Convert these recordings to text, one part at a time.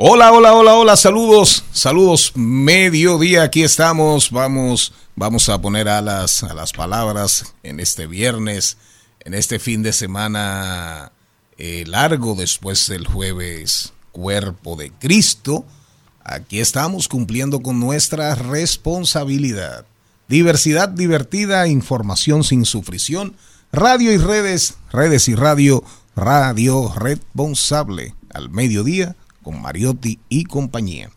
Hola, hola, hola, hola, saludos, saludos, mediodía, aquí estamos, vamos, vamos a poner alas a las palabras en este viernes, en este fin de semana eh, largo después del jueves, cuerpo de Cristo, aquí estamos cumpliendo con nuestra responsabilidad. Diversidad divertida, información sin sufrición, radio y redes, redes y radio, radio responsable, al mediodía con Mariotti y compañía.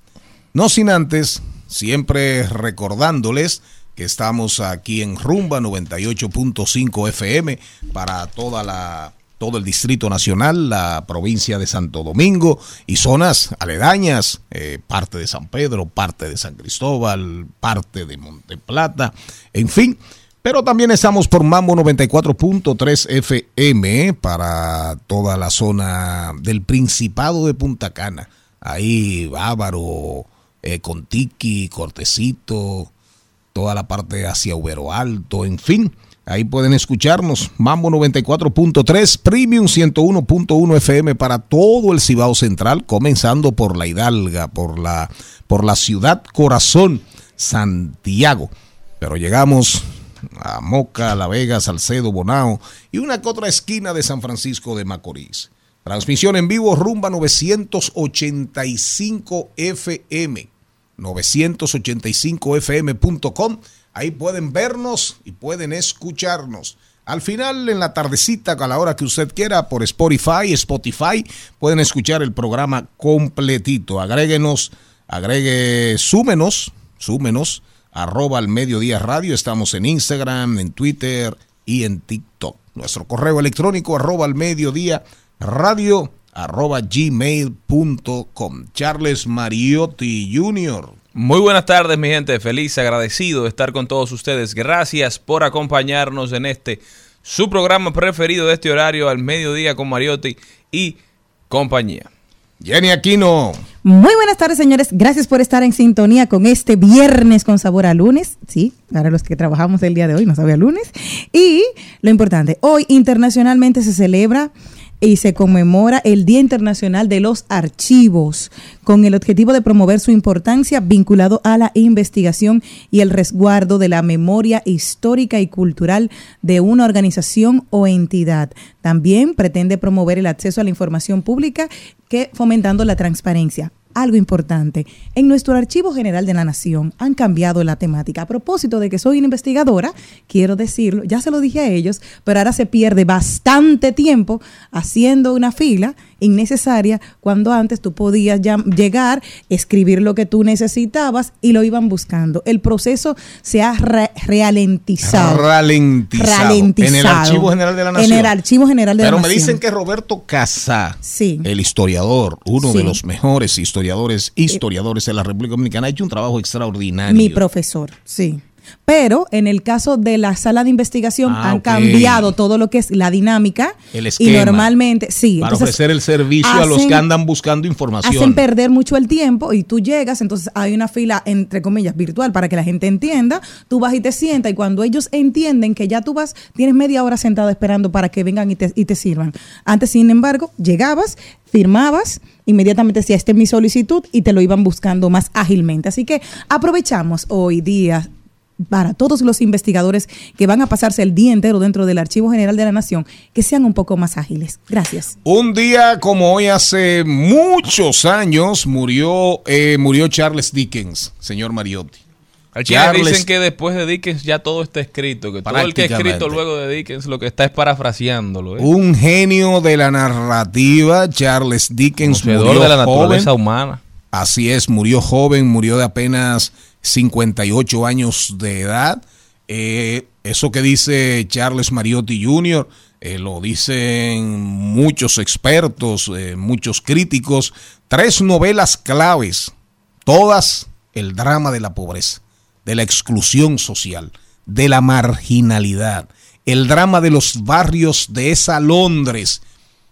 No sin antes, siempre recordándoles que estamos aquí en Rumba 98.5 FM para toda la todo el Distrito Nacional, la provincia de Santo Domingo y zonas aledañas, eh, parte de San Pedro, parte de San Cristóbal, parte de Monte Plata, en fin. Pero también estamos por Mambo 94.3 FM para toda la zona del Principado de Punta Cana. Ahí Bávaro, eh, Contiqui, Cortecito, toda la parte hacia Ubero Alto, en fin. Ahí pueden escucharnos. Mambo 94.3, Premium 101.1 FM para todo el Cibao Central, comenzando por la Hidalga, por la, por la ciudad corazón, Santiago. Pero llegamos a Moca, La Vega, Salcedo, Bonao y una que otra esquina de San Francisco de Macorís. Transmisión en vivo rumba 985 FM, 985fm.com. Ahí pueden vernos y pueden escucharnos. Al final, en la tardecita, a la hora que usted quiera, por Spotify, Spotify, pueden escuchar el programa completito. Agréguenos, agregue, súmenos, súmenos, arroba al mediodía radio. Estamos en Instagram, en Twitter y en TikTok. Nuestro correo electrónico, arroba al mediodía radio, arroba gmail.com. Charles Mariotti Jr. Muy buenas tardes, mi gente. Feliz, agradecido de estar con todos ustedes. Gracias por acompañarnos en este su programa preferido de este horario al mediodía con Mariotti y compañía. Jenny Aquino. Muy buenas tardes, señores. Gracias por estar en sintonía con este viernes con sabor a lunes. Sí, para los que trabajamos el día de hoy, no sabe a lunes. Y lo importante, hoy internacionalmente se celebra y se conmemora el Día Internacional de los Archivos, con el objetivo de promover su importancia vinculado a la investigación y el resguardo de la memoria histórica y cultural de una organización o entidad. También pretende promover el acceso a la información pública que fomentando la transparencia algo importante. En nuestro Archivo General de la Nación han cambiado la temática. A propósito de que soy una investigadora, quiero decirlo, ya se lo dije a ellos, pero ahora se pierde bastante tiempo haciendo una fila innecesaria cuando antes tú podías ya llegar, escribir lo que tú necesitabas y lo iban buscando. El proceso se ha realentizado. Ralentizado. En el Archivo General de la Nación. En el Archivo General de Pero la me Nación. dicen que Roberto Casá, Sí. el historiador, uno Sí. de los mejores historiadores, historiadores de la República Dominicana, ha hecho un trabajo extraordinario. Mi profesor, sí. Pero en el caso de la sala de investigación Ah, han cambiado todo lo que es la dinámica. El y esquema. normalmente, sí. para entonces, ofrecer el servicio a los que andan buscando información. Hacen perder mucho el tiempo y tú llegas, entonces hay una fila, entre comillas, virtual para que la gente entienda. Tú vas y te sientas y cuando ellos entienden que ya tú vas, tienes media hora sentado esperando para que vengan y te, y te sirvan. Antes, sin embargo, llegabas, firmabas, inmediatamente decía, esta es mi solicitud y te lo iban buscando más ágilmente. Así que aprovechamos hoy día para todos los investigadores que van a pasarse el día entero dentro del Archivo General de la Nación, que sean un poco más ágiles. Gracias. Un día como hoy, hace muchos años, murió, eh, murió Charles Dickens, señor Mariotti. Charles- dicen que después de Dickens ya todo está escrito, que todo el que ha escrito luego de Dickens lo que está es parafraseándolo. ¿eh? Un genio de la narrativa, Charles Dickens murió de la joven. naturaleza humana. Así es, murió joven, murió de apenas 58 años de edad. Eh, eso que dice Charles Mariotti Jr., eh, lo dicen muchos expertos, eh, muchos críticos. Tres novelas claves, todas el drama de la pobreza, de la exclusión social, de la marginalidad, el drama de los barrios de esa Londres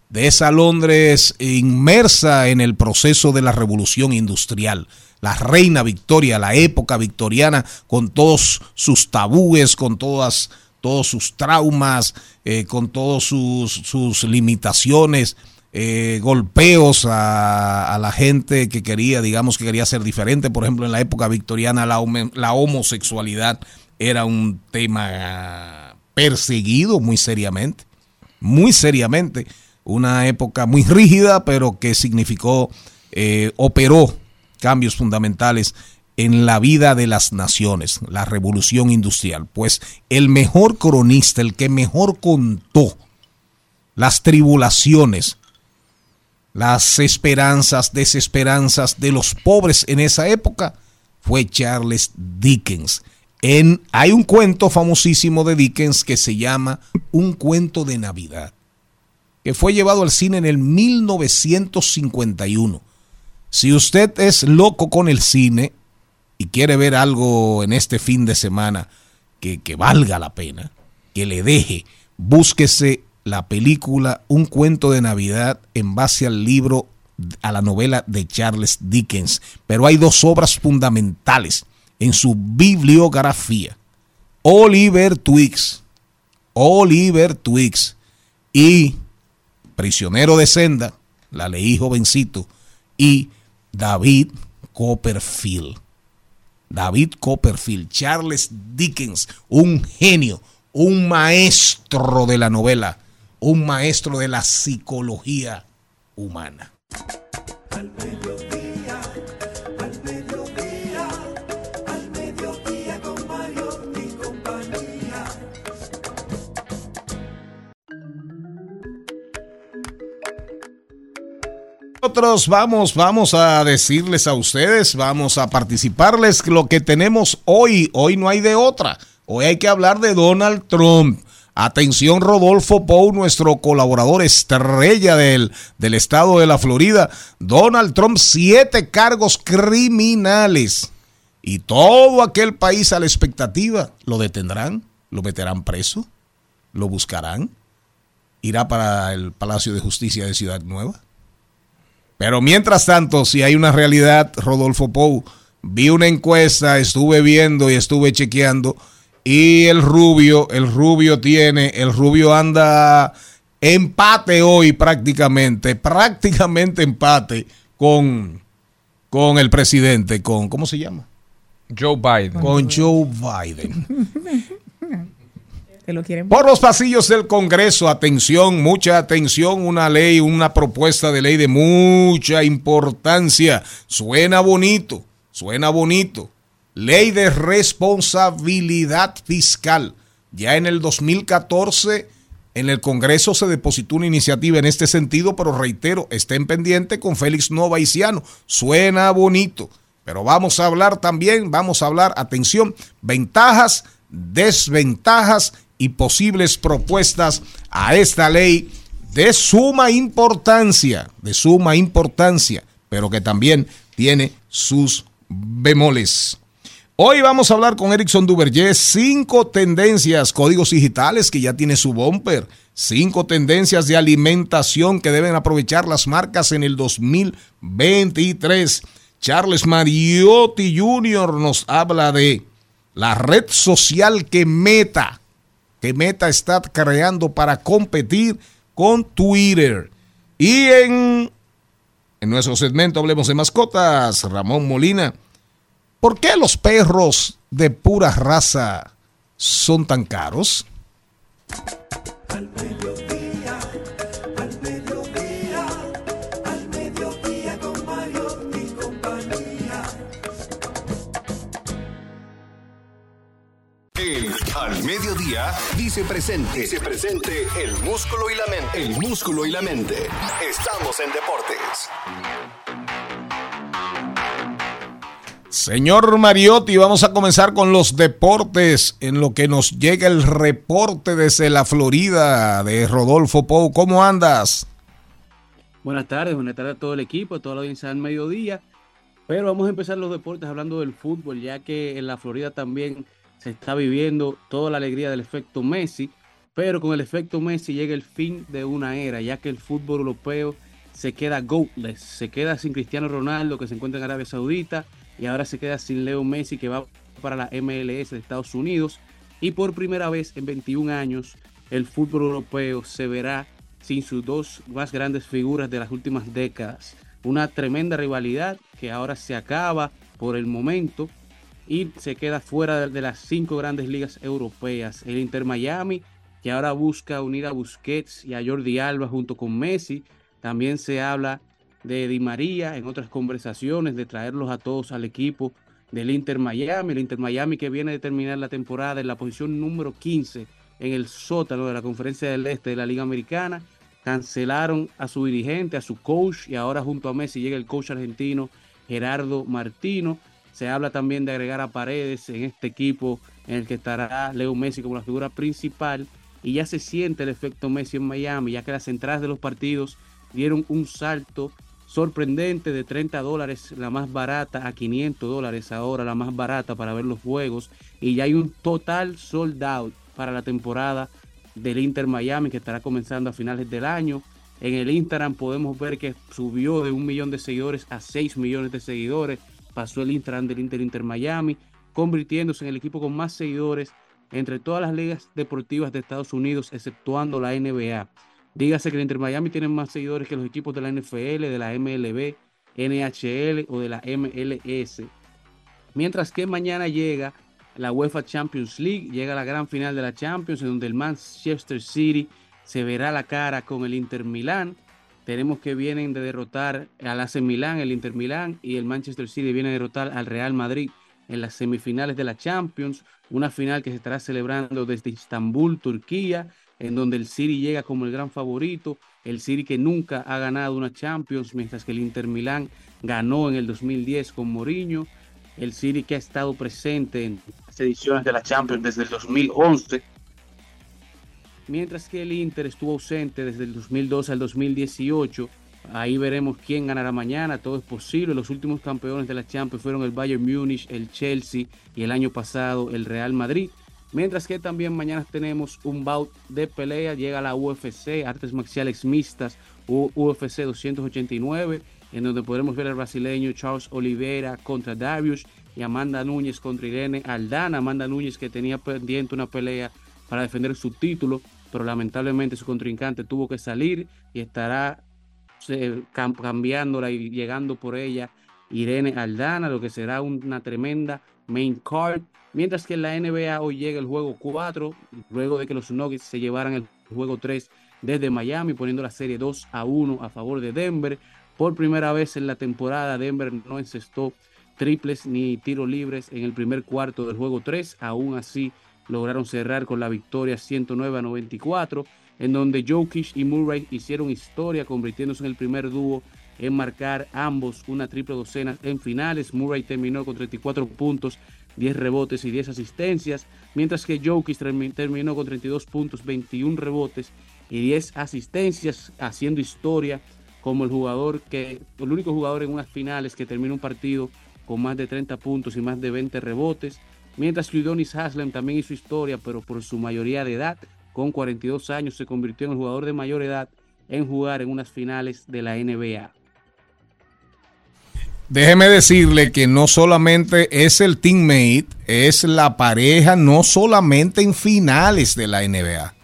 de esa Londres inmersa en el proceso de la revolución industrial. La reina Victoria, la época victoriana, con todos sus tabúes, con todas, todos sus traumas, eh, con todas sus, sus limitaciones, eh, golpeos a, a la gente que quería, digamos que quería ser diferente. Por ejemplo, en la época victoriana la, la homosexualidad era un tema perseguido muy seriamente muy seriamente. Una época muy rígida, pero que significó, eh, operó cambios fundamentales en la vida de las naciones, la revolución industrial. Pues el mejor cronista, el que mejor contó las tribulaciones, las esperanzas, desesperanzas de los pobres en esa época, fue Charles Dickens. En, hay un cuento famosísimo de Dickens que se llama Un cuento de Navidad, que fue llevado al cine en el 1951. Si usted es loco con el cine y quiere ver algo en este fin de semana que, que valga la pena, que le deje, búsquese la película Un cuento de Navidad en base al libro, a la novela de Charles Dickens. Pero hay dos obras fundamentales en su bibliografía. Oliver Twix, Oliver Twix y Prisionero de Senda, la leí jovencito, y David Copperfield. David Copperfield, Charles Dickens, un genio, un maestro de la novela, un maestro de la psicología humana. Nosotros vamos, vamos a decirles a ustedes, vamos a participarles lo que tenemos hoy. Hoy no hay de otra. Hoy hay que hablar de Donald Trump. Atención Rodolfo Pou, nuestro colaborador estrella del, del estado de la Florida. Donald Trump, siete cargos criminales. Y todo aquel país a la expectativa, ¿lo detendrán? ¿Lo meterán preso? ¿Lo buscarán? ¿Irá para el Palacio de Justicia de Ciudad Nueva? Pero mientras tanto, si hay una realidad, Rodolfo Pou, vi una encuesta, estuve viendo y estuve chequeando, y el rubio, el rubio tiene, el rubio anda empate hoy prácticamente, prácticamente empate con, con el presidente, con, ¿cómo se llama? Joe Biden. Con Joe Biden. Lo quieren Por los pasillos del Congreso, atención, mucha atención, una ley, una propuesta de ley de mucha importancia. Suena bonito, suena bonito. Ley de responsabilidad fiscal. Ya en el 2014 en el Congreso se depositó una iniciativa en este sentido, pero reitero, estén pendiente con Félix Novaiciano. Suena bonito. Pero vamos a hablar también, vamos a hablar, atención, ventajas, desventajas y posibles propuestas a esta ley de suma importancia, de suma importancia, pero que también tiene sus bemoles. Hoy vamos a hablar con Erickson Duvergé, cinco tendencias, códigos digitales que ya tiene su bumper, cinco tendencias de alimentación que deben aprovechar las marcas en el 2023. Charles Mariotti Jr. nos habla de la red social que Meta, que Meta está creando para competir con Twitter. Y en, en nuestro segmento Hablemos de Mascotas, Ramón Molina ¿Por qué los perros de pura raza son tan caros? Al Al Mediodía dice presente. Dice presente el músculo y la mente. El músculo y la mente. Estamos en deportes. Señor Mariotti, vamos a comenzar con los deportes en lo que nos llega el reporte desde la Florida de Rodolfo Pou. ¿Cómo andas? Buenas tardes, buenas tardes a todo el equipo, a toda la audiencia del mediodía. Pero vamos a empezar los deportes hablando del fútbol, ya que en la Florida también se está viviendo toda la alegría del efecto Messi, pero con el efecto Messi llega el fin de una era, ya que el fútbol europeo se queda goatless, se queda sin Cristiano Ronaldo que se encuentra en Arabia Saudita y ahora se queda sin Leo Messi que va para la MLS de Estados Unidos y por primera vez en 21 años el fútbol europeo se verá sin sus dos más grandes figuras de las últimas décadas. Una tremenda rivalidad que ahora se acaba por el momento y se queda fuera de las cinco grandes ligas europeas. El Inter Miami, que ahora busca unir a Busquets y a Jordi Alba junto con Messi. También se habla de Di María en otras conversaciones, de traerlos a todos al equipo del Inter Miami. El Inter Miami que viene a terminar la temporada en la posición número 15 en el sótano de la Conferencia del Este de la Liga Americana. Cancelaron a su dirigente, a su coach, y ahora junto a Messi llega el coach argentino Gerardo Martino. Se habla también de agregar a Paredes en este equipo en el que estará Leo Messi como la figura principal. Y ya se siente el efecto Messi en Miami, ya que las entradas de los partidos dieron un salto sorprendente de 30 dólares, la más barata, a 500 dólares ahora, la más barata para ver los juegos. Y ya hay un total sold out para la temporada del Inter Miami que estará comenzando a finales del año. En el Instagram podemos ver que subió de un millón de seguidores a 6 millones de seguidores. Pasó el Instagram del Inter Inter Miami, convirtiéndose en el equipo con más seguidores entre todas las ligas deportivas de Estados Unidos, exceptuando la NBA. Dígase que el Inter Miami tiene más seguidores que los equipos de la NFL, de la MLB, NHL o de la MLS. Mientras que mañana llega la UEFA Champions League, llega la gran final de la Champions, en donde el Manchester City se verá la cara con el Inter Milán. Tenemos que vienen de derrotar al AC Milán, el Inter Milán, y el Manchester City viene a derrotar al Real Madrid en las semifinales de la Champions, una final que se estará celebrando desde Estambul, Turquía, en donde el City llega como el gran favorito, el City que nunca ha ganado una Champions, mientras que el Inter Milán ganó en el 2010 con Mourinho, el City que ha estado presente en las ediciones de la Champions desde el 2011, mientras que el Inter estuvo ausente desde el 2012 al 2018. Ahí veremos quién ganará mañana, todo es posible. Los últimos campeones de la Champions fueron el Bayern Múnich, el Chelsea y el año pasado el Real Madrid. Mientras que también mañana tenemos un bout de pelea, llega la UFC, Artes Marciales Mixtas, UFC 289, en donde podremos ver al brasileño Charles Oliveira contra Darius y Amanda Núñez contra Irene Aldana. Amanda Núñez que tenía pendiente una pelea para defender su título, pero lamentablemente su contrincante tuvo que salir y estará cambiándola y llegando por ella Irene Aldana, lo que será una tremenda main card. Mientras que en la NBA hoy llega el juego 4, luego de que los Nuggets se llevaran el juego 3 desde Miami, poniendo la serie 2 a 1 a favor de Denver. Por primera vez en la temporada, Denver no encestó triples ni tiros libres en el primer cuarto del juego 3. Aún así, lograron cerrar con la victoria 109 a 94, en donde Jokic y Murray hicieron historia, convirtiéndose en el primer dúo en marcar ambos una triple docena en finales. Murray terminó con 34 puntos, 10 rebotes y 10 asistencias, mientras que Jokic terminó con 32 puntos, 21 rebotes y 10 asistencias, haciendo historia como el jugador que, el único jugador en unas finales que terminó un partido con más de 30 puntos y más de 20 rebotes, mientras que Udonis Haslem también hizo historia, pero por su mayoría de edad, con 42 años, se convirtió en el jugador de mayor edad en jugar en unas finales de la NBA. Déjeme decirle que no solamente es el teammate, es la pareja, no solamente en finales de la NBA.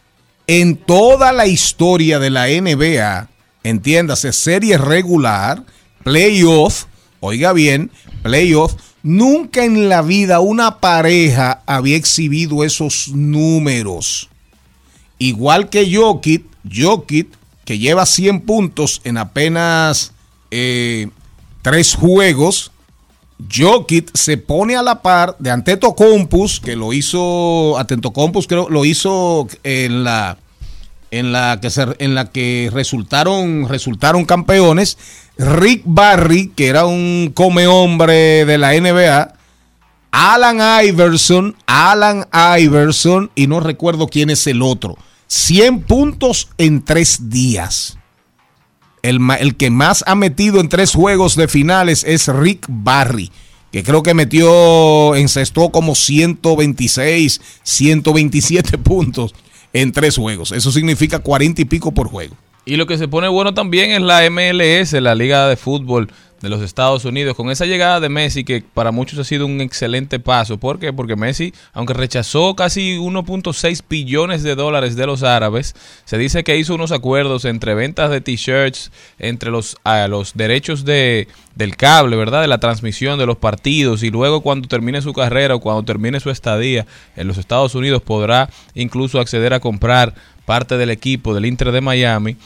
En toda la historia de la NBA, entiéndase, serie regular, playoff, oiga bien, playoff, Nunca en la vida una pareja había exhibido esos números. Igual que Jokic, Jokic, que lleva 100 puntos en apenas eh, tres juegos, Jokic se pone a la par de Antetokounmpo, que lo hizo, Antetokounmpo creo, lo hizo en la en la que se, en la que resultaron resultaron campeones, Rick Barry, que era un come hombre de la NBA, Alan Iverson, Alan Iverson y no recuerdo quién es el otro. 100 puntos en tres días. El, el que más ha metido en tres juegos de finales es Rick Barry, que creo que metió, encestó como 126, 127 puntos en tres juegos. Eso significa 40 y pico por juego. Y lo que se pone bueno también es la MLS, la Liga de Fútbol de los Estados Unidos, con esa llegada de Messi que para muchos ha sido un excelente paso. ¿Por qué? Porque Messi, aunque rechazó casi 1.6 billones de dólares de los árabes, se dice que hizo unos acuerdos entre ventas de t-shirts, entre los, ah, los derechos de, del cable, ¿verdad? De la transmisión de los partidos y luego cuando termine su carrera o cuando termine su estadía en los Estados Unidos podrá incluso acceder a comprar parte del equipo del Inter de Miami.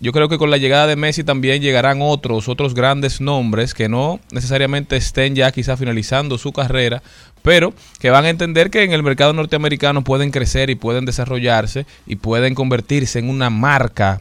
Yo creo que con la llegada de Messi también llegarán otros, otros grandes nombres que no necesariamente estén ya quizá finalizando su carrera, pero que van a entender que en el mercado norteamericano pueden crecer y pueden desarrollarse y pueden convertirse en una marca.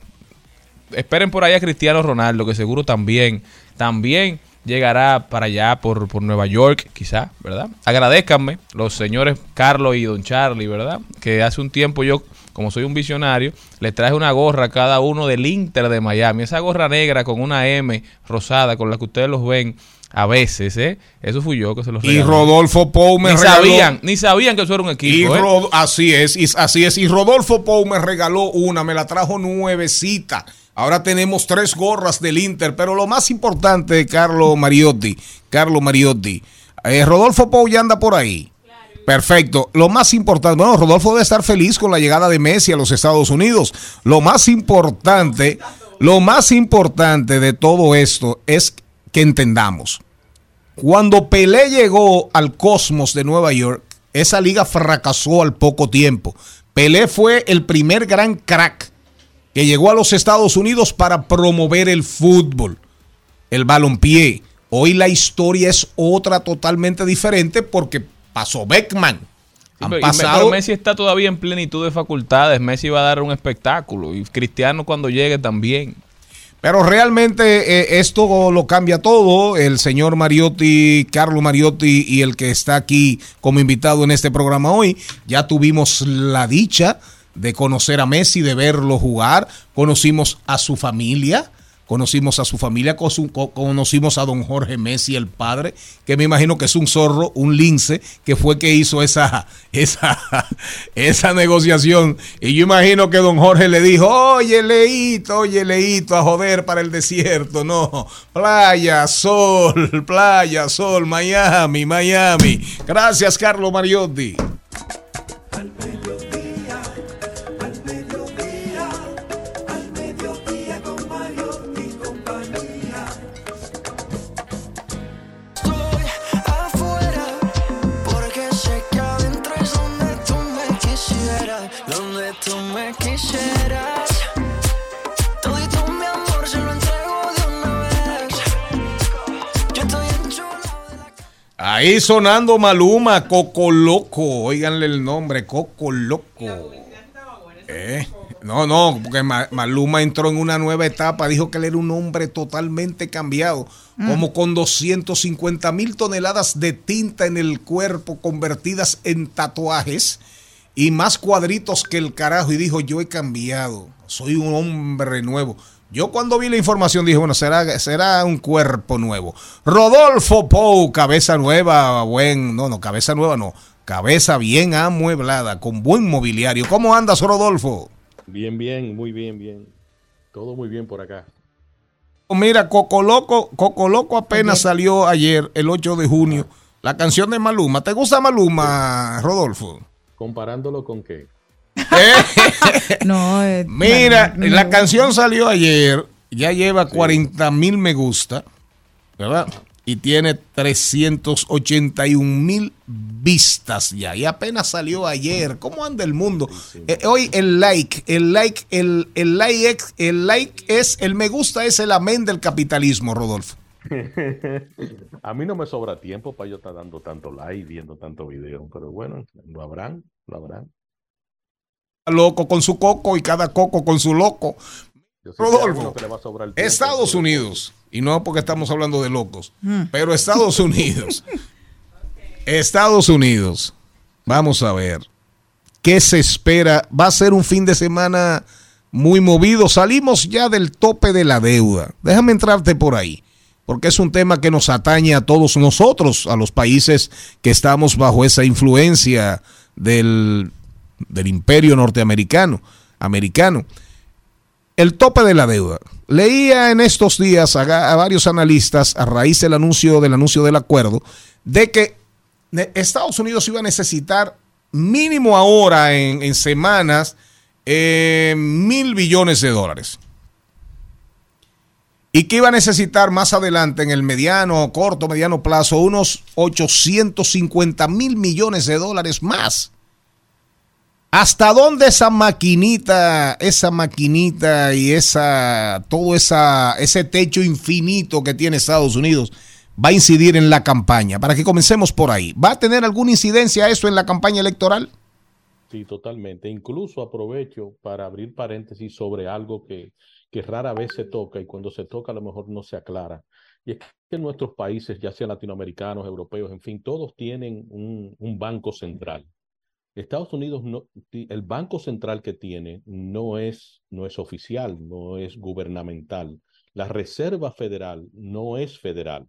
Esperen por ahí a Cristiano Ronaldo, que seguro también, también llegará para allá por, por Nueva York, quizá, ¿verdad? Agradezcanme los señores Carlos y Don Charlie, ¿verdad? Que hace un tiempo yo, como soy un visionario, les traje una gorra a cada uno del Inter de Miami. Esa gorra negra con una M rosada, con la que ustedes los ven a veces, ¿eh? Eso fui yo que se los Y regalé. Rodolfo Pou me ni regaló. sabían, ni sabían que eso era un Y equipo, ¿eh? Rod- así es, y así es. Y Rodolfo Pou me regaló una, me la trajo nuevecita. Ahora tenemos tres gorras del Inter, pero lo más importante, Carlo Mariotti, Carlo Mariotti, eh, Rodolfo Pou ya anda por ahí. Perfecto. Lo más importante, bueno, Rodolfo debe estar feliz con la llegada de Messi a los Estados Unidos. Lo más importante, lo más importante de todo esto es que entendamos. Cuando Pelé llegó al Cosmos de Nueva York, esa liga fracasó al poco tiempo. Pelé fue el primer gran crack que llegó a los Estados Unidos para promover el fútbol, el balompié. Hoy la historia es otra totalmente diferente porque pasó Beckman. Han pasado, pero Messi está todavía en plenitud de facultades. Messi va a dar un espectáculo. Y Cristiano cuando llegue también. Pero realmente eh, esto lo cambia todo. El señor Mariotti, Carlo Mariotti y el que está aquí como invitado en este programa hoy, ya tuvimos la dicha de conocer a Messi, de verlo jugar. Conocimos a su familia. Conocimos a su familia, conocimos a don Jorge Messi, el padre, que me imagino que es un zorro, un lince, que fue que hizo esa, esa, esa negociación. Y yo imagino que don Jorge le dijo, oye, Leito, oye, Leito, a joder para el desierto. No, playa, sol, playa, sol, Miami, Miami. Gracias, Carlos Mariotti. Ahí sonando Maluma, Coco Loco. Óiganle el nombre, Coco Loco. Eh, No, no, porque Ma- Maluma entró en una nueva etapa. Dijo que él era un hombre totalmente cambiado. Como con 250 mil toneladas de tinta en el cuerpo convertidas en tatuajes y más cuadritos que el carajo. Y dijo: Yo he cambiado. Soy un hombre nuevo. Yo cuando vi la información dije, bueno, será, será un cuerpo nuevo. Rodolfo Pou, cabeza nueva, buen, no, no, cabeza nueva no, cabeza bien amueblada, con buen mobiliario. ¿Cómo andas, Rodolfo? Bien, bien, muy bien, bien. Todo muy bien por acá. Mira, Coco Loco, Coco Loco apenas salió ayer, el 8 de junio, la canción de Maluma. ¿Te gusta Maluma, Rodolfo? Comparándolo con qué. No, eh, Mira, no la canción salió ayer, ya lleva 40 mil me gusta, ¿verdad? y tiene 381 mil vistas ya. Y apenas salió ayer. ¿Cómo anda el mundo? Eh, hoy el like, el like, el, el like, el like es, el me gusta es el amén del capitalismo, Rodolfo. A mí no me sobra tiempo para yo estar dando tanto like, viendo tanto video, pero bueno, lo habrán, lo habrán. Loco con su coco y cada coco con su loco. Rodolfo, Estados Unidos, y no porque estamos hablando de locos, pero Estados Unidos, Estados Unidos, vamos a ver, ¿qué se espera? Va a ser un fin de semana muy movido, salimos ya del tope de la deuda, déjame entrarte por ahí, porque es un tema que nos atañe a todos nosotros, a los países que estamos bajo esa influencia del, del imperio norteamericano, americano el tope de la deuda. Leía en estos días a, varios analistas a raíz del anuncio del anuncio del acuerdo de que Estados Unidos iba a necesitar mínimo ahora en, en semanas eh, mil billones de dólares y que iba a necesitar más adelante en el mediano, corto, mediano plazo unos 850 mil millones de dólares más. ¿Hasta dónde esa maquinita, esa maquinita y esa, todo ese techo infinito que tiene Estados Unidos va a incidir en la campaña? Para que comencemos por ahí. ¿Va a tener alguna incidencia eso en la campaña electoral? Sí, totalmente. Incluso aprovecho para abrir paréntesis sobre algo que, rara vez se toca y cuando se toca a lo mejor no se aclara. Y es que nuestros países, ya sean latinoamericanos, europeos, en fin, todos tienen un banco central. Estados Unidos, no, el banco central que tiene no es, no es oficial, no es gubernamental. La Reserva Federal no es federal,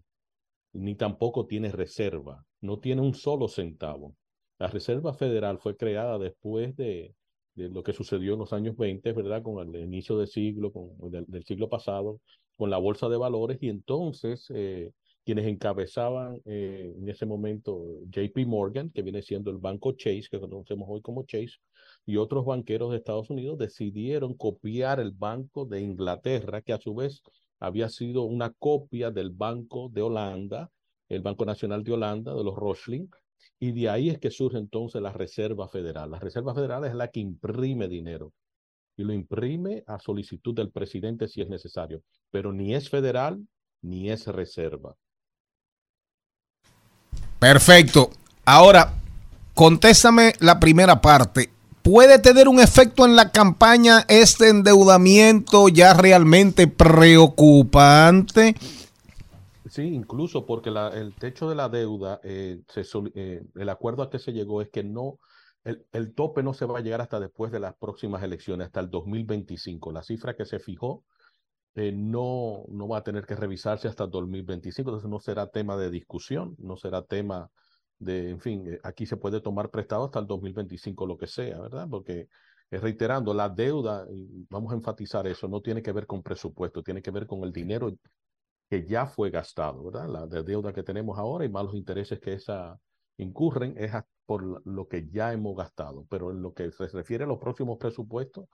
ni tampoco tiene reserva, no tiene un solo centavo. La Reserva Federal fue creada después de, lo que sucedió en los años 20, ¿verdad? Con el inicio del siglo, con, del siglo pasado, con la bolsa de valores, y entonces eh, quienes encabezaban eh, en ese momento JP Morgan, que viene siendo el banco Chase, que conocemos hoy como Chase, y otros banqueros de Estados Unidos decidieron copiar el Banco de Inglaterra, que a su vez había sido una copia del Banco de Holanda, el Banco Nacional de Holanda, de los Rothschild, y de ahí es que surge entonces la Reserva Federal. La Reserva Federal es la que imprime dinero y lo imprime a solicitud del presidente si es necesario, pero ni es federal ni es reserva. Perfecto. Ahora, contéstame la primera parte. ¿Puede tener un efecto en la campaña este endeudamiento ya realmente preocupante? Sí, incluso porque la- el techo de la deuda, eh, se eh, el acuerdo a que se llegó es que no, el, el tope no se va a llegar hasta después de las próximas elecciones, hasta el 2025. La cifra que se fijó eh, no, no va a tener que revisarse hasta el 2025, entonces no será tema de discusión, no será tema de, en fin, eh, aquí se puede tomar prestado hasta el 2025, lo que sea, ¿verdad? Porque, eh, reiterando, la deuda, vamos a enfatizar eso, no tiene que ver con presupuesto, tiene que ver con el dinero que ya fue gastado, ¿verdad? La de deuda que tenemos ahora y más los intereses que esa incurren es por lo que ya hemos gastado, pero en lo que se refiere a los próximos presupuestos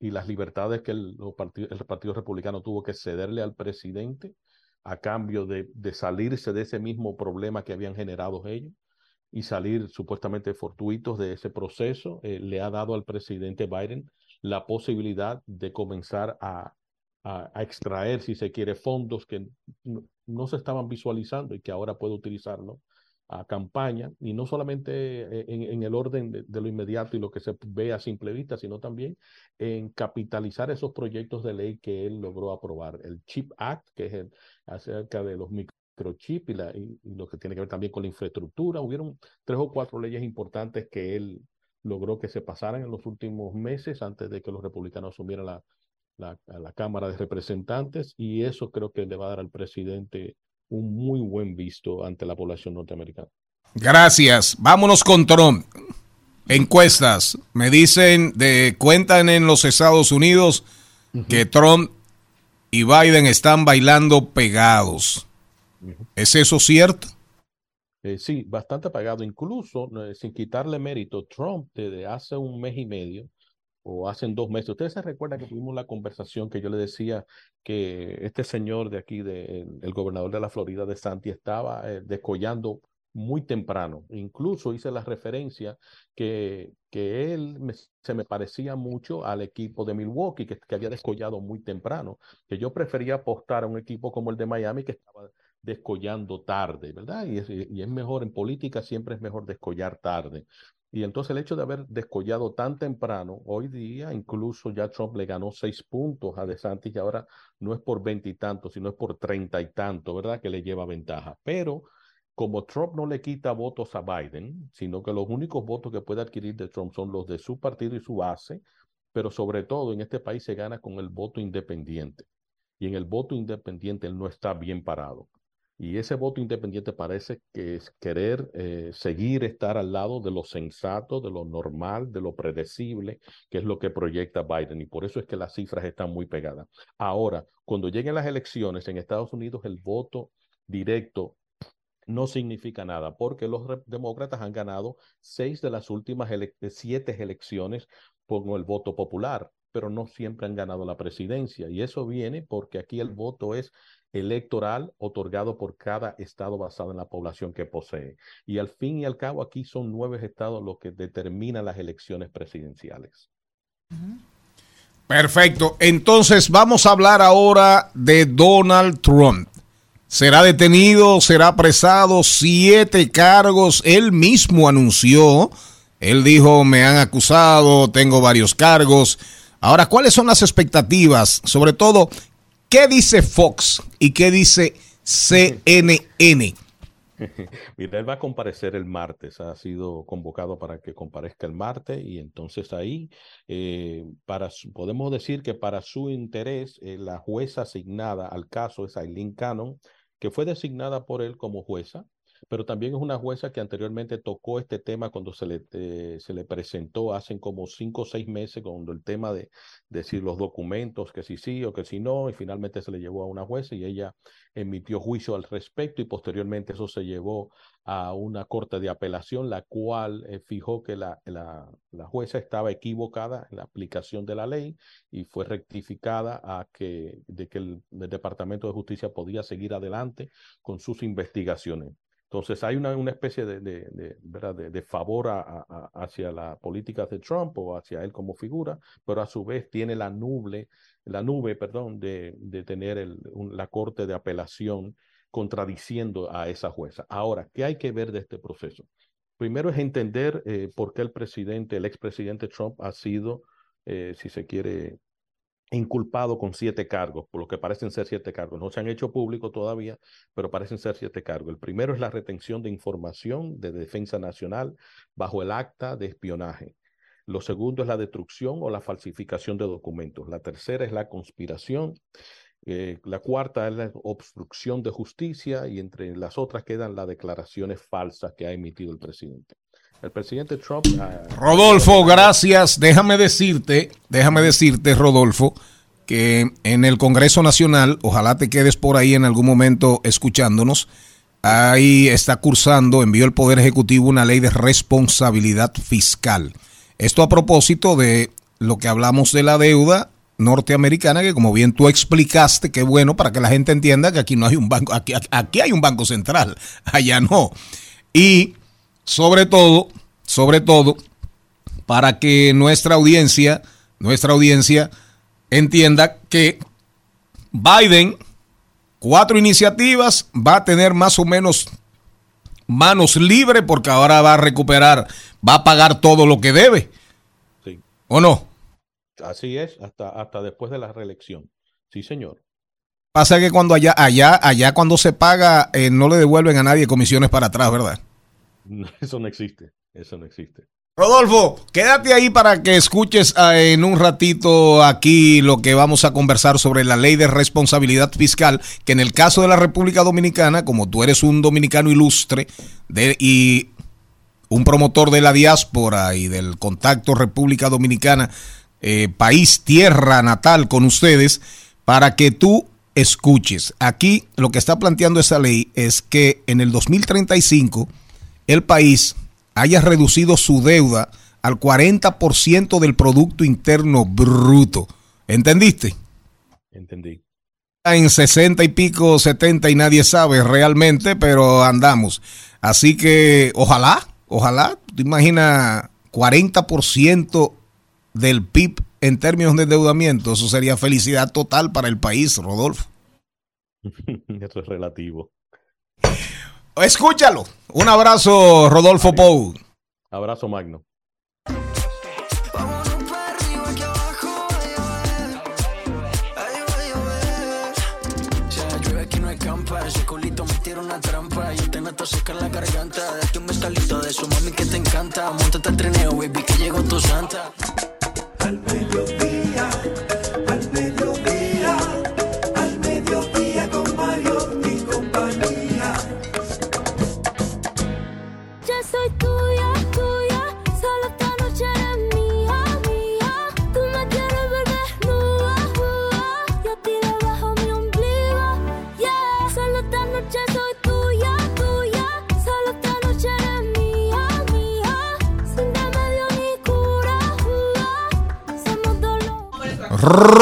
y las libertades que el, el Partido Republicano tuvo que cederle al presidente a cambio de, salirse de ese mismo problema que habían generado ellos y salir supuestamente fortuitos de ese proceso, eh, le ha dado al presidente Biden la posibilidad de comenzar a, a, a extraer, si se quiere, fondos que no, no se estaban visualizando y que ahora puede utilizarlo a campaña, y no solamente eh, en, el orden de, lo inmediato y lo que se ve a simple vista, sino también en capitalizar esos proyectos de ley que él logró aprobar. El CHIP Act, que es el, acerca de los microchips y, la, y, lo que tiene que ver también con la infraestructura. Hubieron tres o cuatro leyes importantes que él logró que se pasaran en los últimos meses antes de que los republicanos asumieran la, la Cámara de Representantes y eso creo que le va a dar al presidente un muy buen visto ante la población norteamericana. Gracias. Vámonos con Trump. Encuestas. Me dicen, de, cuentan en los Estados Unidos que Trump y Biden están bailando pegados. ¿Es eso cierto? Eh, sí, bastante apagado. Incluso, eh, sin quitarle mérito, Trump desde hace un mes y medio o hace dos meses. Ustedes se recuerdan que tuvimos la conversación que yo le decía que este señor de aquí, de, el, gobernador de la Florida, de Santi, estaba eh, descollando muy temprano. Incluso hice la referencia que, que él se me parecía mucho al equipo de Milwaukee, que, que había descollado muy temprano, que yo prefería apostar a un equipo como el de Miami, que estaba descollando tarde, ¿verdad? Y es, y es mejor en política, siempre es mejor descollar tarde. Y entonces el hecho de haber descollado tan temprano, hoy día incluso ya Trump le ganó seis puntos a DeSantis y ahora no es por veintitantos, sino es por treinta y tanto, ¿verdad? Que le lleva ventaja. Pero como Trump no le quita votos a Biden, sino que los únicos votos que puede adquirir de Trump son los de su partido y su base, pero sobre todo en este país se gana con el voto independiente. Y en el voto independiente él no está bien parado. Y ese voto independiente parece que es querer eh, seguir estar al lado de lo sensato, de lo normal, de lo predecible, que es lo que proyecta Biden. Y por eso es que las cifras están muy pegadas. Ahora, cuando lleguen las elecciones en Estados Unidos, el voto directo no significa nada, porque los demócratas han ganado seis de las últimas ele- siete elecciones por el voto popular, pero no siempre han ganado la presidencia. Y eso viene porque aquí el voto es electoral otorgado por cada estado basado en la población que posee. Y al fin y al cabo aquí son nueve estados los que determinan las elecciones presidenciales. Perfecto. Entonces vamos a hablar ahora de Donald Trump. Será detenido, será apresado, siete cargos. Él mismo anunció, él dijo, me han acusado, tengo varios cargos. Ahora, ¿cuáles son las expectativas? Sobre todo, ¿qué dice Fox y qué dice CNN? Mira, él va a comparecer el martes, ha sido convocado para que comparezca el martes y entonces ahí eh, para podemos decir que para su interés eh, la jueza asignada al caso es Aileen Cannon, que fue designada por él como jueza, pero también es una jueza que anteriormente tocó este tema cuando se le, eh, se le presentó hace como cinco o seis meses, cuando el tema de decir los documentos, que si sí o que si no, y finalmente se le llevó a una jueza y ella emitió juicio al respecto y posteriormente eso se llevó a una corte de apelación, la cual eh, fijó que la, la, la jueza estaba equivocada en la aplicación de la ley y fue rectificada a que, de que el Departamento de Justicia podía seguir adelante con sus investigaciones. Entonces hay una, especie de, de, de, favor hacia la política de Trump o hacia él como figura, pero a su vez tiene la nube, la nube, perdón, de, tener la corte de apelación contradiciendo a esa jueza. Ahora, ¿qué hay que ver de este proceso? Primero es entender eh, por qué el presidente, el expresidente Trump ha sido, eh, si se quiere, inculpado con siete cargos, por lo que parecen ser siete cargos. No se han hecho públicos todavía, pero parecen ser siete cargos. El primero es la retención de información de defensa nacional bajo el acta de espionaje. Lo segundo es la destrucción o la falsificación de documentos. La tercera es la conspiración. Eh, la cuarta es la obstrucción de justicia y entre las otras quedan las declaraciones falsas que ha emitido el presidente. El presidente Trump. Uh, Rodolfo, gracias. Déjame decirte, déjame decirte, Rodolfo, que en el Congreso Nacional, ojalá te quedes por ahí en algún momento escuchándonos, ahí está cursando, envió el Poder Ejecutivo una ley de responsabilidad fiscal. Esto a propósito de lo que hablamos de la deuda norteamericana, que como bien tú explicaste, qué bueno para que la gente entienda que aquí no hay un banco, aquí, aquí hay un banco central, allá no. Y sobre todo, sobre todo, para que nuestra audiencia, nuestra audiencia entienda que Biden, cuatro iniciativas, va a tener más o menos manos libres porque ahora va a recuperar, va a pagar todo lo que debe. Sí. ¿O no? Así es, hasta, hasta después de la reelección. Sí, señor. Pasa que cuando allá, allá, allá cuando se paga, eh, no le devuelven a nadie comisiones para atrás, ¿verdad? No, eso no existe, eso no existe. Rodolfo, quédate ahí para que escuches uh, en un ratito aquí lo que vamos a conversar sobre la ley de responsabilidad fiscal, que en el caso de la República Dominicana, como tú eres un dominicano ilustre de, y un promotor de la diáspora y del contacto República Dominicana, eh, país, tierra natal con ustedes, para que tú escuches. Aquí lo que está planteando esa ley es que en el 2035 el país haya reducido su deuda al 40% del Producto Interno Bruto. ¿Entendiste? Entendí. En 60 y pico, 70 y nadie sabe realmente, pero andamos. Así que ojalá, ojalá, te imaginas 40% del PIB en términos de endeudamiento, eso sería felicidad total para el país, Rodolfo. Eso es relativo. Escúchalo. Un abrazo, Rodolfo Pou. Abrazo, Magno. Vámonos para arriba que abajo va a llover. Ay, va a llover. Ya llueve aquí no hay campa. Ese culito me tira una trampa. Yo te meto seca en la garganta. Date un mezcalito de su mami que te encanta. Montate al trineo, baby, que llegó tu santa. Al mediodía,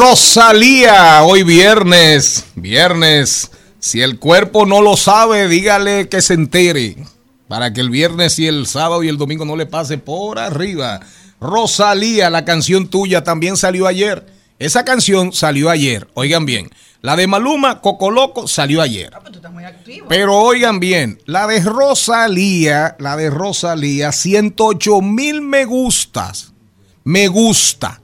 Rosalía, hoy viernes, viernes. Si el cuerpo no lo sabe, dígale que se entere. Para que el viernes y el sábado y el domingo no le pase por arriba. Rosalía, la canción tuya también salió ayer. Esa canción salió ayer, oigan bien. La de Maluma, Cocoloco, salió ayer. Pero oigan bien, la de Rosalía, la de Rosalía, 108 mil me gustas. Me gusta.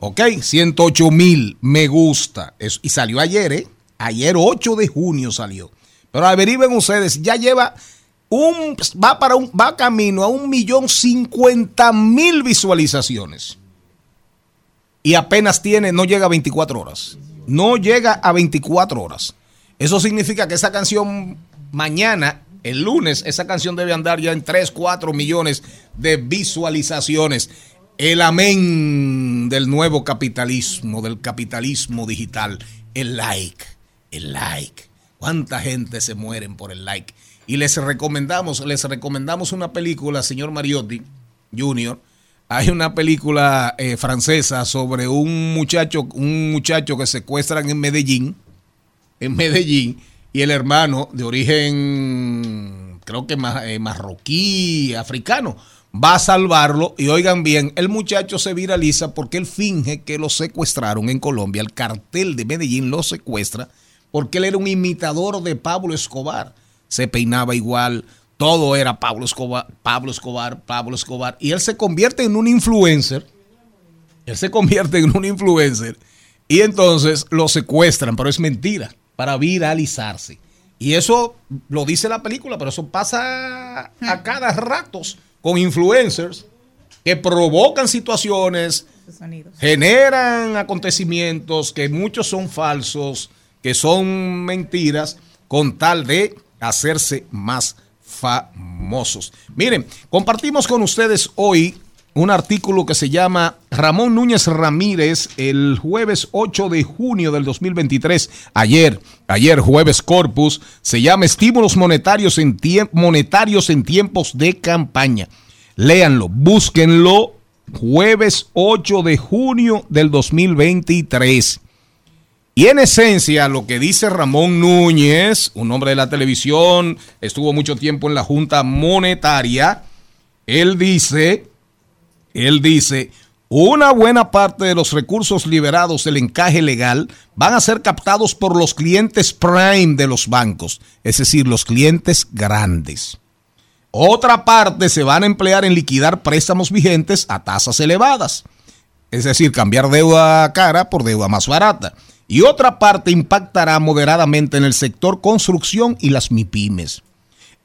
Ok, 108 mil me gusta. Y salió ayer, ¿eh? Ayer 8 de junio salió. Pero averigüen ustedes, ya lleva un, va para un, va camino a un millón cincuenta mil visualizaciones. Y apenas tiene, no llega a 24 horas. No llega a 24 horas. Eso significa que esa canción mañana, el lunes, esa canción debe andar ya en 3, 4 millones de visualizaciones. El amén del nuevo capitalismo, del capitalismo digital. El like, el like. ¿Cuánta gente se mueren por el like? Y les recomendamos, les recomendamos una película, señor Mariotti Jr. Hay una película eh, francesa sobre un muchacho, un muchacho que secuestran en Medellín, en Medellín, y el hermano de origen, creo que eh, marroquí, africano, va a salvarlo. Y oigan bien, el muchacho se viraliza porque él finge que lo secuestraron en Colombia. El cartel de Medellín lo secuestra porque él era un imitador de Pablo Escobar. Se peinaba igual, todo era Pablo Escobar, Pablo Escobar, Pablo Escobar. Y él se convierte en un influencer. Él se convierte en un influencer. Y entonces lo secuestran, pero es mentira, para viralizarse. Y eso lo dice la película, pero eso pasa a cada ratos con influencers que provocan situaciones, generan acontecimientos que muchos son falsos, que son mentiras, con tal de hacerse más famosos. Miren, compartimos con ustedes hoy un artículo que se llama Ramón Núñez Ramírez el jueves 8 de junio del 2023, ayer, ayer jueves Corpus, se llama Estímulos monetarios en, monetarios en tiempos de campaña. Léanlo, búsquenlo, jueves 8 de junio del 2023. Y en esencia, lo que dice Ramón Núñez, un hombre de la televisión, estuvo mucho tiempo en la Junta Monetaria, él dice, él dice, una buena parte de los recursos liberados del encaje legal van a ser captados por los clientes prime de los bancos, es decir, los clientes grandes. Otra parte se van a emplear en liquidar préstamos vigentes a tasas elevadas es decir, cambiar deuda cara por deuda más barata. Y otra parte impactará moderadamente en el sector construcción y las MIPIMES.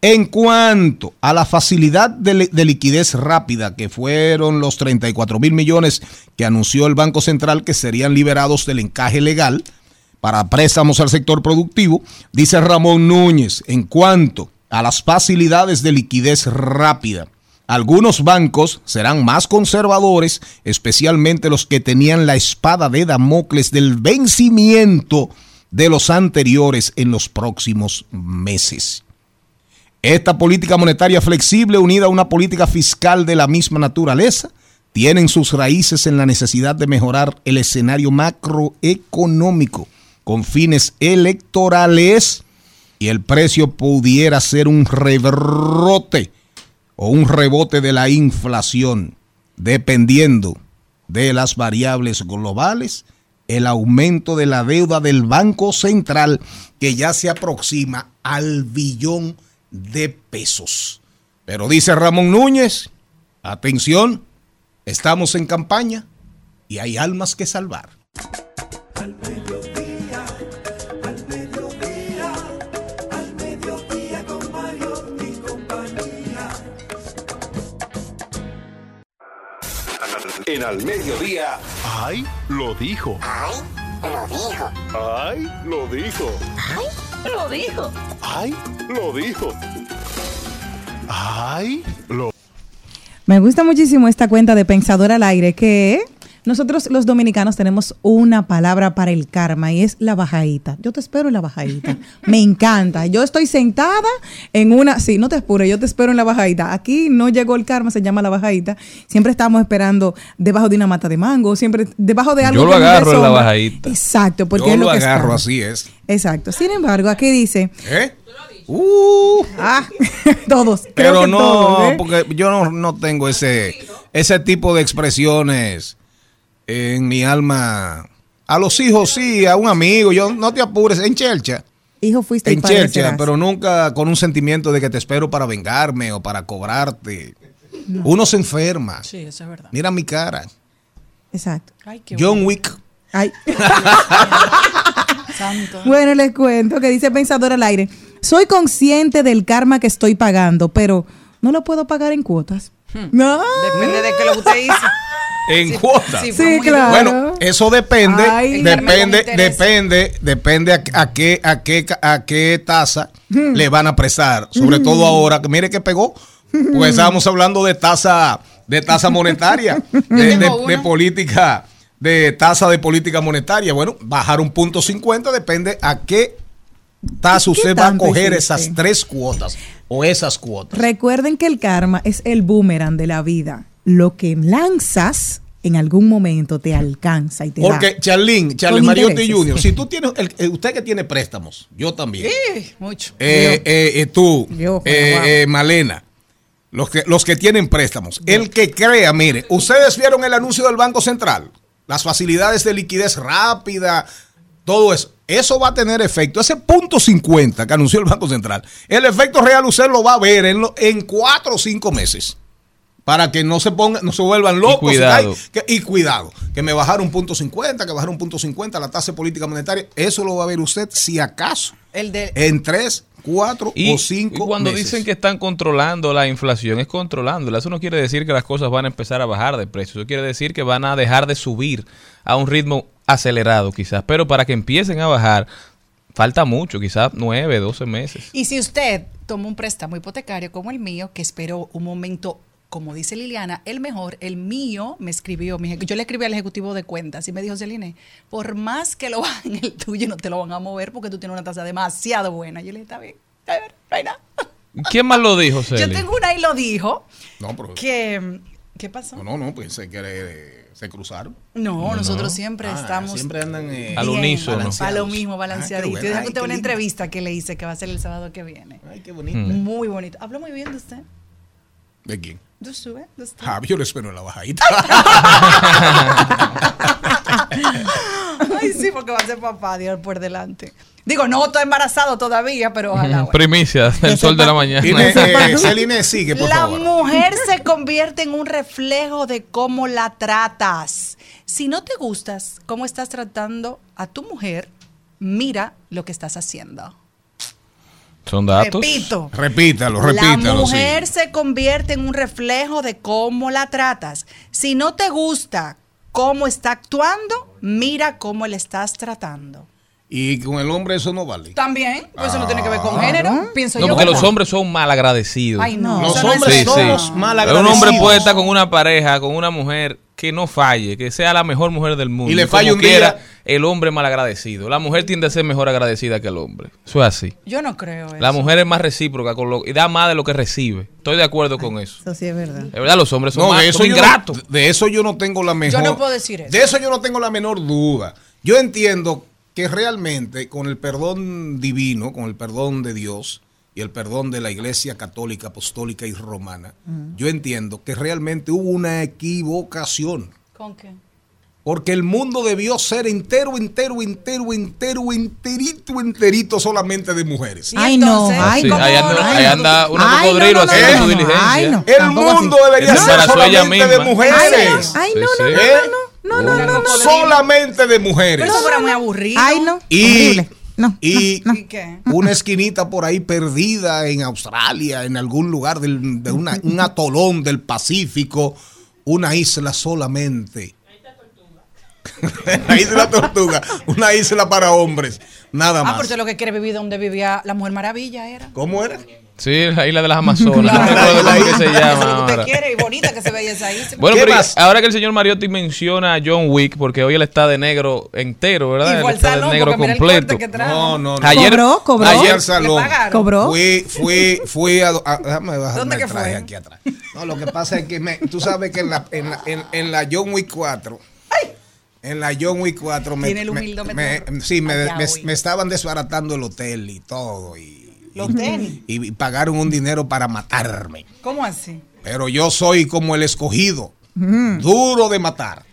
En cuanto a la facilidad de, li- de liquidez rápida, que fueron los 34 mil millones que anunció el Banco Central que serían liberados del encaje legal para préstamos al sector productivo, dice Ramón Núñez, en cuanto a las facilidades de liquidez rápida, algunos bancos serán más conservadores, especialmente los que tenían la espada de Damocles del vencimiento de los anteriores en los próximos meses. Esta política monetaria flexible unida a una política fiscal de la misma naturaleza tienen sus raíces en la necesidad de mejorar el escenario macroeconómico con fines electorales y el precio pudiera ser un rebrote o un rebote de la inflación, dependiendo de las variables globales, el aumento de la deuda del Banco Central, que ya se aproxima al billón de pesos. Pero dice Ramón Núñez, atención, estamos en campaña y hay almas que salvar. Al mediodía, al mediodía, al mediodía con Mario y compañía. En al mediodía, ¡Ay! Lo dijo. ¡Ay! Lo dijo. ¡Ay! Lo dijo. ¡Ay! Lo dijo. ¡Ay! Lo dijo. ¡Ay! Lo Me gusta muchísimo esta cuenta de Pensador al Aire que nosotros los dominicanos tenemos una palabra para el karma y es la bajadita. Yo te espero en la bajadita. Me encanta. Yo estoy sentada en una, sí, no te apures, yo te espero en la bajadita. Aquí no llegó el karma, se llama la bajadita. Siempre estamos esperando debajo de una mata de mango, siempre debajo de algo Yo lo agarro en la bajadita. Exacto, porque Yo es lo, lo que agarro, estamos. así es. Exacto. Sin embargo, aquí dice, ¿Eh? Uh, ah, todos. creo pero que no, todos, ¿eh? porque yo no, no tengo ese, ese tipo de expresiones en mi alma. A los hijos sí, a un amigo, yo no te apures, en chelcha. Hijo fuiste En serás. pero nunca con un sentimiento de que te espero para vengarme o para cobrarte. Uno se enferma. Sí, eso es verdad. Mira mi cara. Exacto. Ay, qué John bueno. Wick. Ay. Santo. Bueno, les cuento que dice Pensador al aire. Soy consciente del karma que estoy pagando, pero no lo puedo pagar en cuotas. No. Depende de que lo que usted hizo. En Sí, cuotas. sí, claro. Bueno, eso depende, Ay. depende, depende, depende a, a qué, a qué, a qué tasa le van a prestar. Sobre todo ahora, que mire que pegó, pues estábamos hablando de tasa, de tasa monetaria, de, política, de tasa de política monetaria. Bueno, bajar un punto 50 depende a qué tasa usted va a coger esas tres cuotas o esas cuotas. Recuerden que el karma es el boomerang de la vida. Lo que lanzas en algún momento te alcanza y te Porque, da. Charlene, Charles Con Mariotti. Jr., si tú tienes, el- eh, usted que tiene préstamos, yo también. Sí, mucho. Eh, eh, eh, tú, Yo, eh, eh, Malena, los que, los que tienen préstamos. El que crea, mire, ustedes vieron el anuncio del Banco Central, las facilidades de liquidez rápida, todo eso. Eso va a tener efecto. Ese punto 50 que anunció el Banco Central, el efecto real usted lo va a ver en, lo- en cuatro o cinco meses. Para que no se pongan, no se vuelvan locos. cuidado. Ay, que- y cuidado. Que me bajaron un punto 50, que bajaron un punto 50 la tasa de política monetaria. Eso lo va a ver usted si acaso El de. en tres, cuatro Y, o cinco y cuando meses. dicen que están controlando la inflación, es controlándola. Eso no quiere decir que las cosas van a empezar a bajar de precio. Eso quiere decir que van a dejar de subir a un ritmo acelerado quizás. Pero para que empiecen a bajar, falta mucho, quizás nueve, doce meses. Y si usted toma un préstamo hipotecario como el mío, que esperó un momento, como dice Liliana, el mejor, el mío me escribió, yo le escribí al ejecutivo de cuentas y me dijo, Celine, por más que lo bajen el tuyo, no te lo van a mover porque tú tienes una tasa demasiado buena. Yo le dije, está bien, está bien, no hay nada. ¿Quién más lo dijo, Yo Celi? tengo una y lo dijo, No, pero. que, ¿qué pasó? No, no, no, pensé que eh, se cruzaron. No, nosotros siempre Ah, estamos Siempre andan. eh, Al unísono. A lo mismo, Ah, balanceadito. qué bueno. Ay, una lindo. entrevista que le hice que va a ser el sábado que viene. Ay, qué bonito. Muy bonito. Habló muy bien de usted. ¿De quién? De usted, de usted. Ah, yo lo espero en la bajadita. Ay, sí, porque va a ser papá, Dios por delante. Digo, no estoy embarazado todavía, pero ojalá. bueno. Primicia del sol de la mañana. Eh, Celine, sigue, por La favor. mujer se convierte en un reflejo de cómo la tratas. Si no te gustas cómo estás tratando a tu mujer, mira lo que estás haciendo. Son datos. Repito. Repítalo, La repítalo. sí. mujer se convierte en un reflejo de cómo la tratas. Si no te gusta cómo está actuando, mira cómo le estás tratando. Y con el hombre eso no vale. También, pues eso no tiene que ver con género, pienso No, yo. porque los hombres son mal agradecidos. Ay, no. Los no hombres Sí, sí. mal Pero un agradecidos. hombre puede estar con una pareja, con una mujer que no falle, que sea la mejor mujer del mundo. Y le falla un quiera, día. El hombre mal agradecido. La mujer tiende a ser mejor agradecida que el hombre. Eso es así. Yo no creo eso. La mujer es más recíproca con lo, y da más de lo que recibe. Estoy de acuerdo con eso. Eso sí es verdad. Es verdad, los hombres son No, más eso, son yo ingratos. no, de eso yo no tengo la mejor. no puedo decir eso. De eso yo no tengo la menor duda. Yo entiendo que realmente con el perdón divino, con el perdón de Dios y el perdón de la Iglesia Católica, Apostólica y Romana, yo entiendo que realmente hubo una equivocación. ¿Con qué? Porque el mundo debió ser entero, entero, entero, entero, enterito, enterito solamente de mujeres. ¿Y Ay, no, ay, Sí, ¿cómo ahí no? anda, Ay, ahí no. anda una Ay, no, cocodrilo no, no, haciendo no, su no, diligencia. ay, no. El Tampoco mundo así. debería Se ser solamente de mujeres. Ay, no, sí. no, ¿Eh? no, no, no, no, no, no. Solamente de mujeres. Pero eso fuera muy aburrido. Ay, no. Y. No. y no, no. Una esquinita por ahí perdida en Australia, en algún lugar del- de una- un atolón del Pacífico, una isla solamente. la isla Tortuga, una isla para hombres, nada Ah, más. porque lo que quiere vivir donde vivía la Mujer Maravilla era. ¿Cómo era? Sí, la isla de las Amazonas. No Claro. recuerdo cómo que se Eso es lo que usted quiere y bonita que se veía esa isla. Bueno, ¿Qué pero más? ahora que el señor Mariotti menciona a John Wick, porque hoy él está de negro entero, ¿verdad? Y Él está de salón negro mira el completo. corte que trajo. No, no, no. Ayer, Cobró, cobró. Ayer ¿Le salón. Cobró. Fui, fui, fui a, a- déjame bajarme ¿Dónde que fue? aquí atrás. No, lo que pasa es que me, tú sabes que en la, en la, en, en la John Wick 4, en la John Wick 4 me, Tiene el me- sí, me, estaban desbaratando el hotel y todo y, Los tenis. y, y pagaron un dinero para matarme. ¿Cómo así? Pero yo soy como el escogido, duro de matar.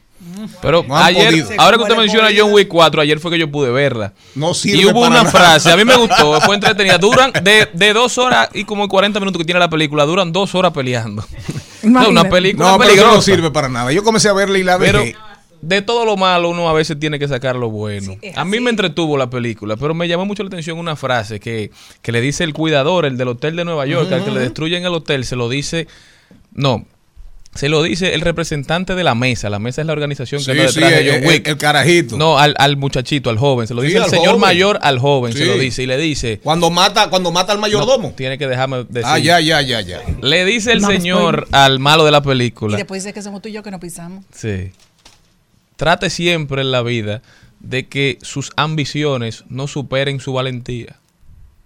Pero No ayer, podido. ahora que usted menciona. John Wick 4, ayer fue que yo pude verla. No sirve Y hubo para una nada. frase, a mí me gustó, fue entretenida. Duran de, de dos horas y como 40 minutos que tiene la película, duran dos horas peleando. No, una película No, pero eso no sirve para nada. Yo comencé a verla y la Pero dejé. De todo lo malo uno a veces tiene que sacar lo bueno. Sí, a mí me entretuvo la película, pero me llamó mucho la atención una frase que, que le dice el cuidador, el del hotel de Nueva York, al que le destruyen el hotel, se lo dice, no, se lo dice el representante de la mesa. La mesa es la organización que Sí, anda sí, detrás de el, John el- Wick. el carajito. no, al, al muchachito, al joven. Se lo Sí, dice el señor joven. mayor al joven, se Sí. lo dice. Y le dice, Cuando mata, cuando mata al mayordomo. no, tiene que dejarme decir. ah, ya, ya, ya, ya. Le dice el No, señor al malo de la Y película. después dice que somos tú y yo que nos pisamos. Sí. Trate siempre en la vida de que sus ambiciones no superen su valentía.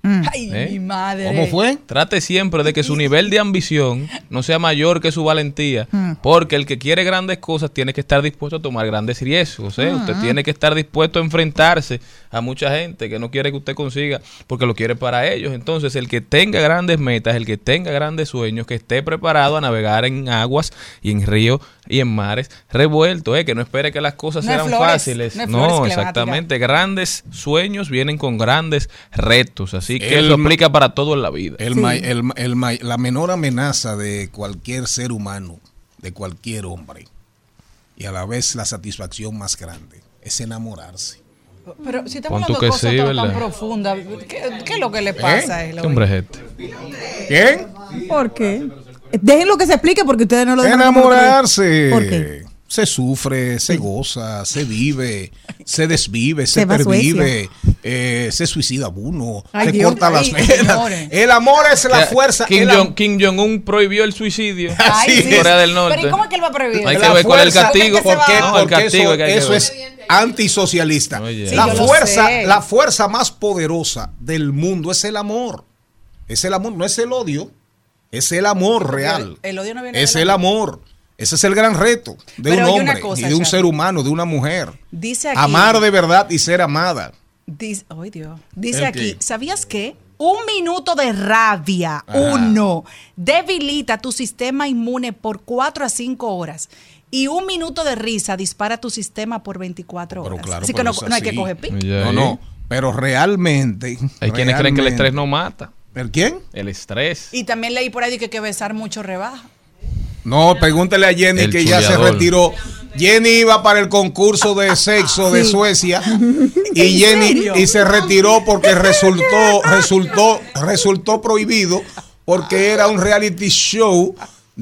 Ay, ¿Eh? mi madre. ¿Cómo fue? Trate siempre de que su nivel de ambición no sea mayor que su valentía, Mm. porque el que quiere grandes cosas tiene que estar dispuesto a tomar grandes riesgos. ¿eh? Usted tiene que estar dispuesto a enfrentarse a mucha gente que no quiere que usted consiga, porque lo quiere para ellos. Entonces, el que tenga grandes metas, el que tenga grandes sueños, que esté preparado a navegar en aguas y en ríos y en mares revueltos, ¿eh? que no espere que las cosas No sean flores, fáciles. no No, exactamente. Grandes sueños vienen con grandes retos, así que El- eso aplica para todo en la vida. El ma- el ma- el ma- la menor amenaza de cualquier ser humano, de cualquier hombre, y a la vez la satisfacción más grande, es enamorarse. Pero si estamos hablando de cosas sí, tan, profundas, ¿qué, qué es lo que le pasa a él? ¿Qué hombre es este? ¿Quién? ¿Por qué? Déjenlo que se explique porque ustedes no lo dejan Enamorarse. ¿Por qué? Se sufre, se goza, se vive, se desvive, se, pervive, eh, se suicida uno, Ay, se Dios. corta las venas. El amor es la Que- fuerza. Kim, el am- Jong, Kim Jong-un prohibió el suicidio Ay, sí. en Corea del Norte. Pero ¿y cómo es que él va a prohibir? Hay que la ver cuál es el castigo. ¿Por ¿Por qué? el castigo eso, que hay que eso ver. es antisocialista. Oye. la fuerza, la fuerza más poderosa del mundo es el amor. Es el amor, no es el odio, es el amor real. el odio no viene es el amor. Ese es el gran reto de Pero un hombre cosa, y de un Charlie. ser humano, de una mujer. Dice aquí, Amar de verdad y ser amada. Dice, ay, Dios. Dice ¿El aquí, qué? ¿sabías qué? Un minuto de rabia, Ajá. uno, debilita tu sistema inmune por 4 a 5 horas. Y un minuto de risa dispara tu sistema por 24 Pero horas. claro, así que pero no, hay que coger pico. No, no. Pero realmente. Hay quienes creen que el estrés no mata. ¿El quién? El estrés. Y también leí por ahí que hay que besar mucho rebaja. No, pregúntele a Jenny El que ya se retiró. Jenny iba para el concurso de sexo de Suecia y Jenny y se retiró porque resultó resultó resultó prohibido porque era un reality show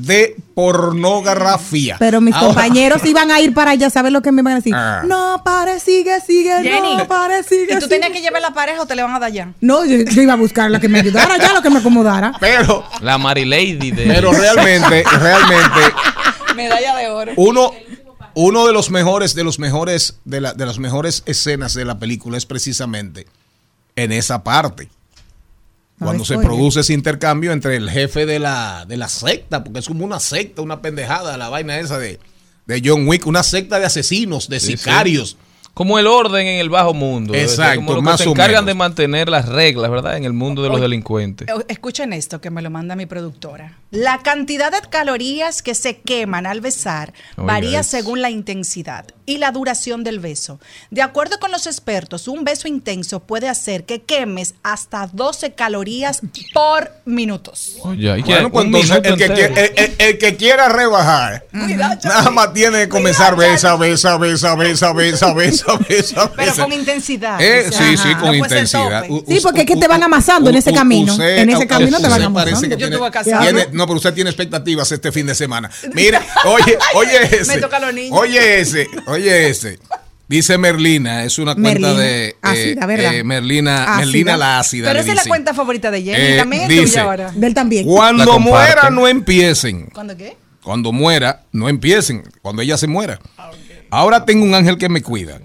de pornografía. Pero mis Ahora- compañeros iban a ir para allá, ¿sabes lo que me iban a decir? Ah. No, pare, sigue, sigue, Jenny, no, pare, sigue. ¿Y tú sigue. tenías que llevar la pareja o te le van a dar ya? No, yo, yo iba a buscar la que me ayudara, ya lo que me acomodara. Pero La Marilady de. pero realmente realmente Medalla de oro. uno uno de los mejores, de los mejores, de, la- de las mejores escenas de la película es precisamente en esa parte. No Cuando se produce ese intercambio entre el jefe de la, de la secta, porque es como una secta, una pendejada, la vaina esa de, de John Wick, una secta de asesinos, de Sí, sí. sicarios. Como el orden en el bajo mundo. Exacto, como los que se o encargan menos. de mantener las reglas, ¿verdad? En el mundo de los Oye, delincuentes. Eh, Escuchen esto que me lo manda mi productora. La cantidad de calorías que se queman al besar varía según la intensidad y la duración del beso. De acuerdo con los expertos, un beso intenso puede hacer que quemes hasta 12 calorías por minutos. Pues entonces el que, quiera, el, el- el que quiera rebajar, nada más tiene que comenzar besa, besa, besa, besa, besa, besa, besa, Pero besa. con intensidad. Eh, sí, Ajá. sí, con No ser intensidad. Sí, porque es que te van amasando en ese camino. En ese camino te van amasando. parece que Yo no, pero usted tiene expectativas este fin de semana. Mire, oye, oye ese. Me toca a los niños. Oye ese, oye ese. Dice Merlina, es una cuenta Merlina, de eh, ácida, ¿verdad? eh, Merlina, Ácida. Merlina la ácida. Pero esa es la cuenta favorita de Jenny. Eh, también es dice, tuya ahora. Del también. Cuando muera no empiecen. ¿Cuándo qué? Cuando muera, no empiecen. Cuando ella se muera. Ahora tengo un ángel que me cuida.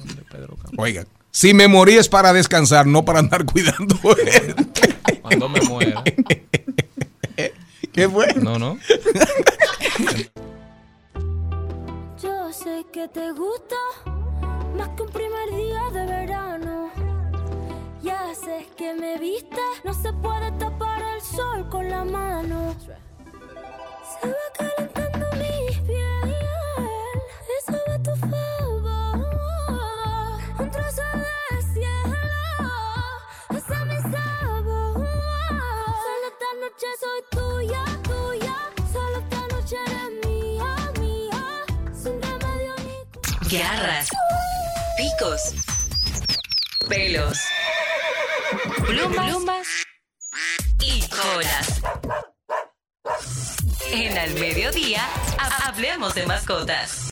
Oigan, si me morí es para descansar, no para andar cuidando. gente. Cuando me muera. ¿Qué fue? No, no. Yo sé que te gusta más que un primer día de verano. Ya sé que me viste, no se puede tapar el sol con la mano. Mascotas.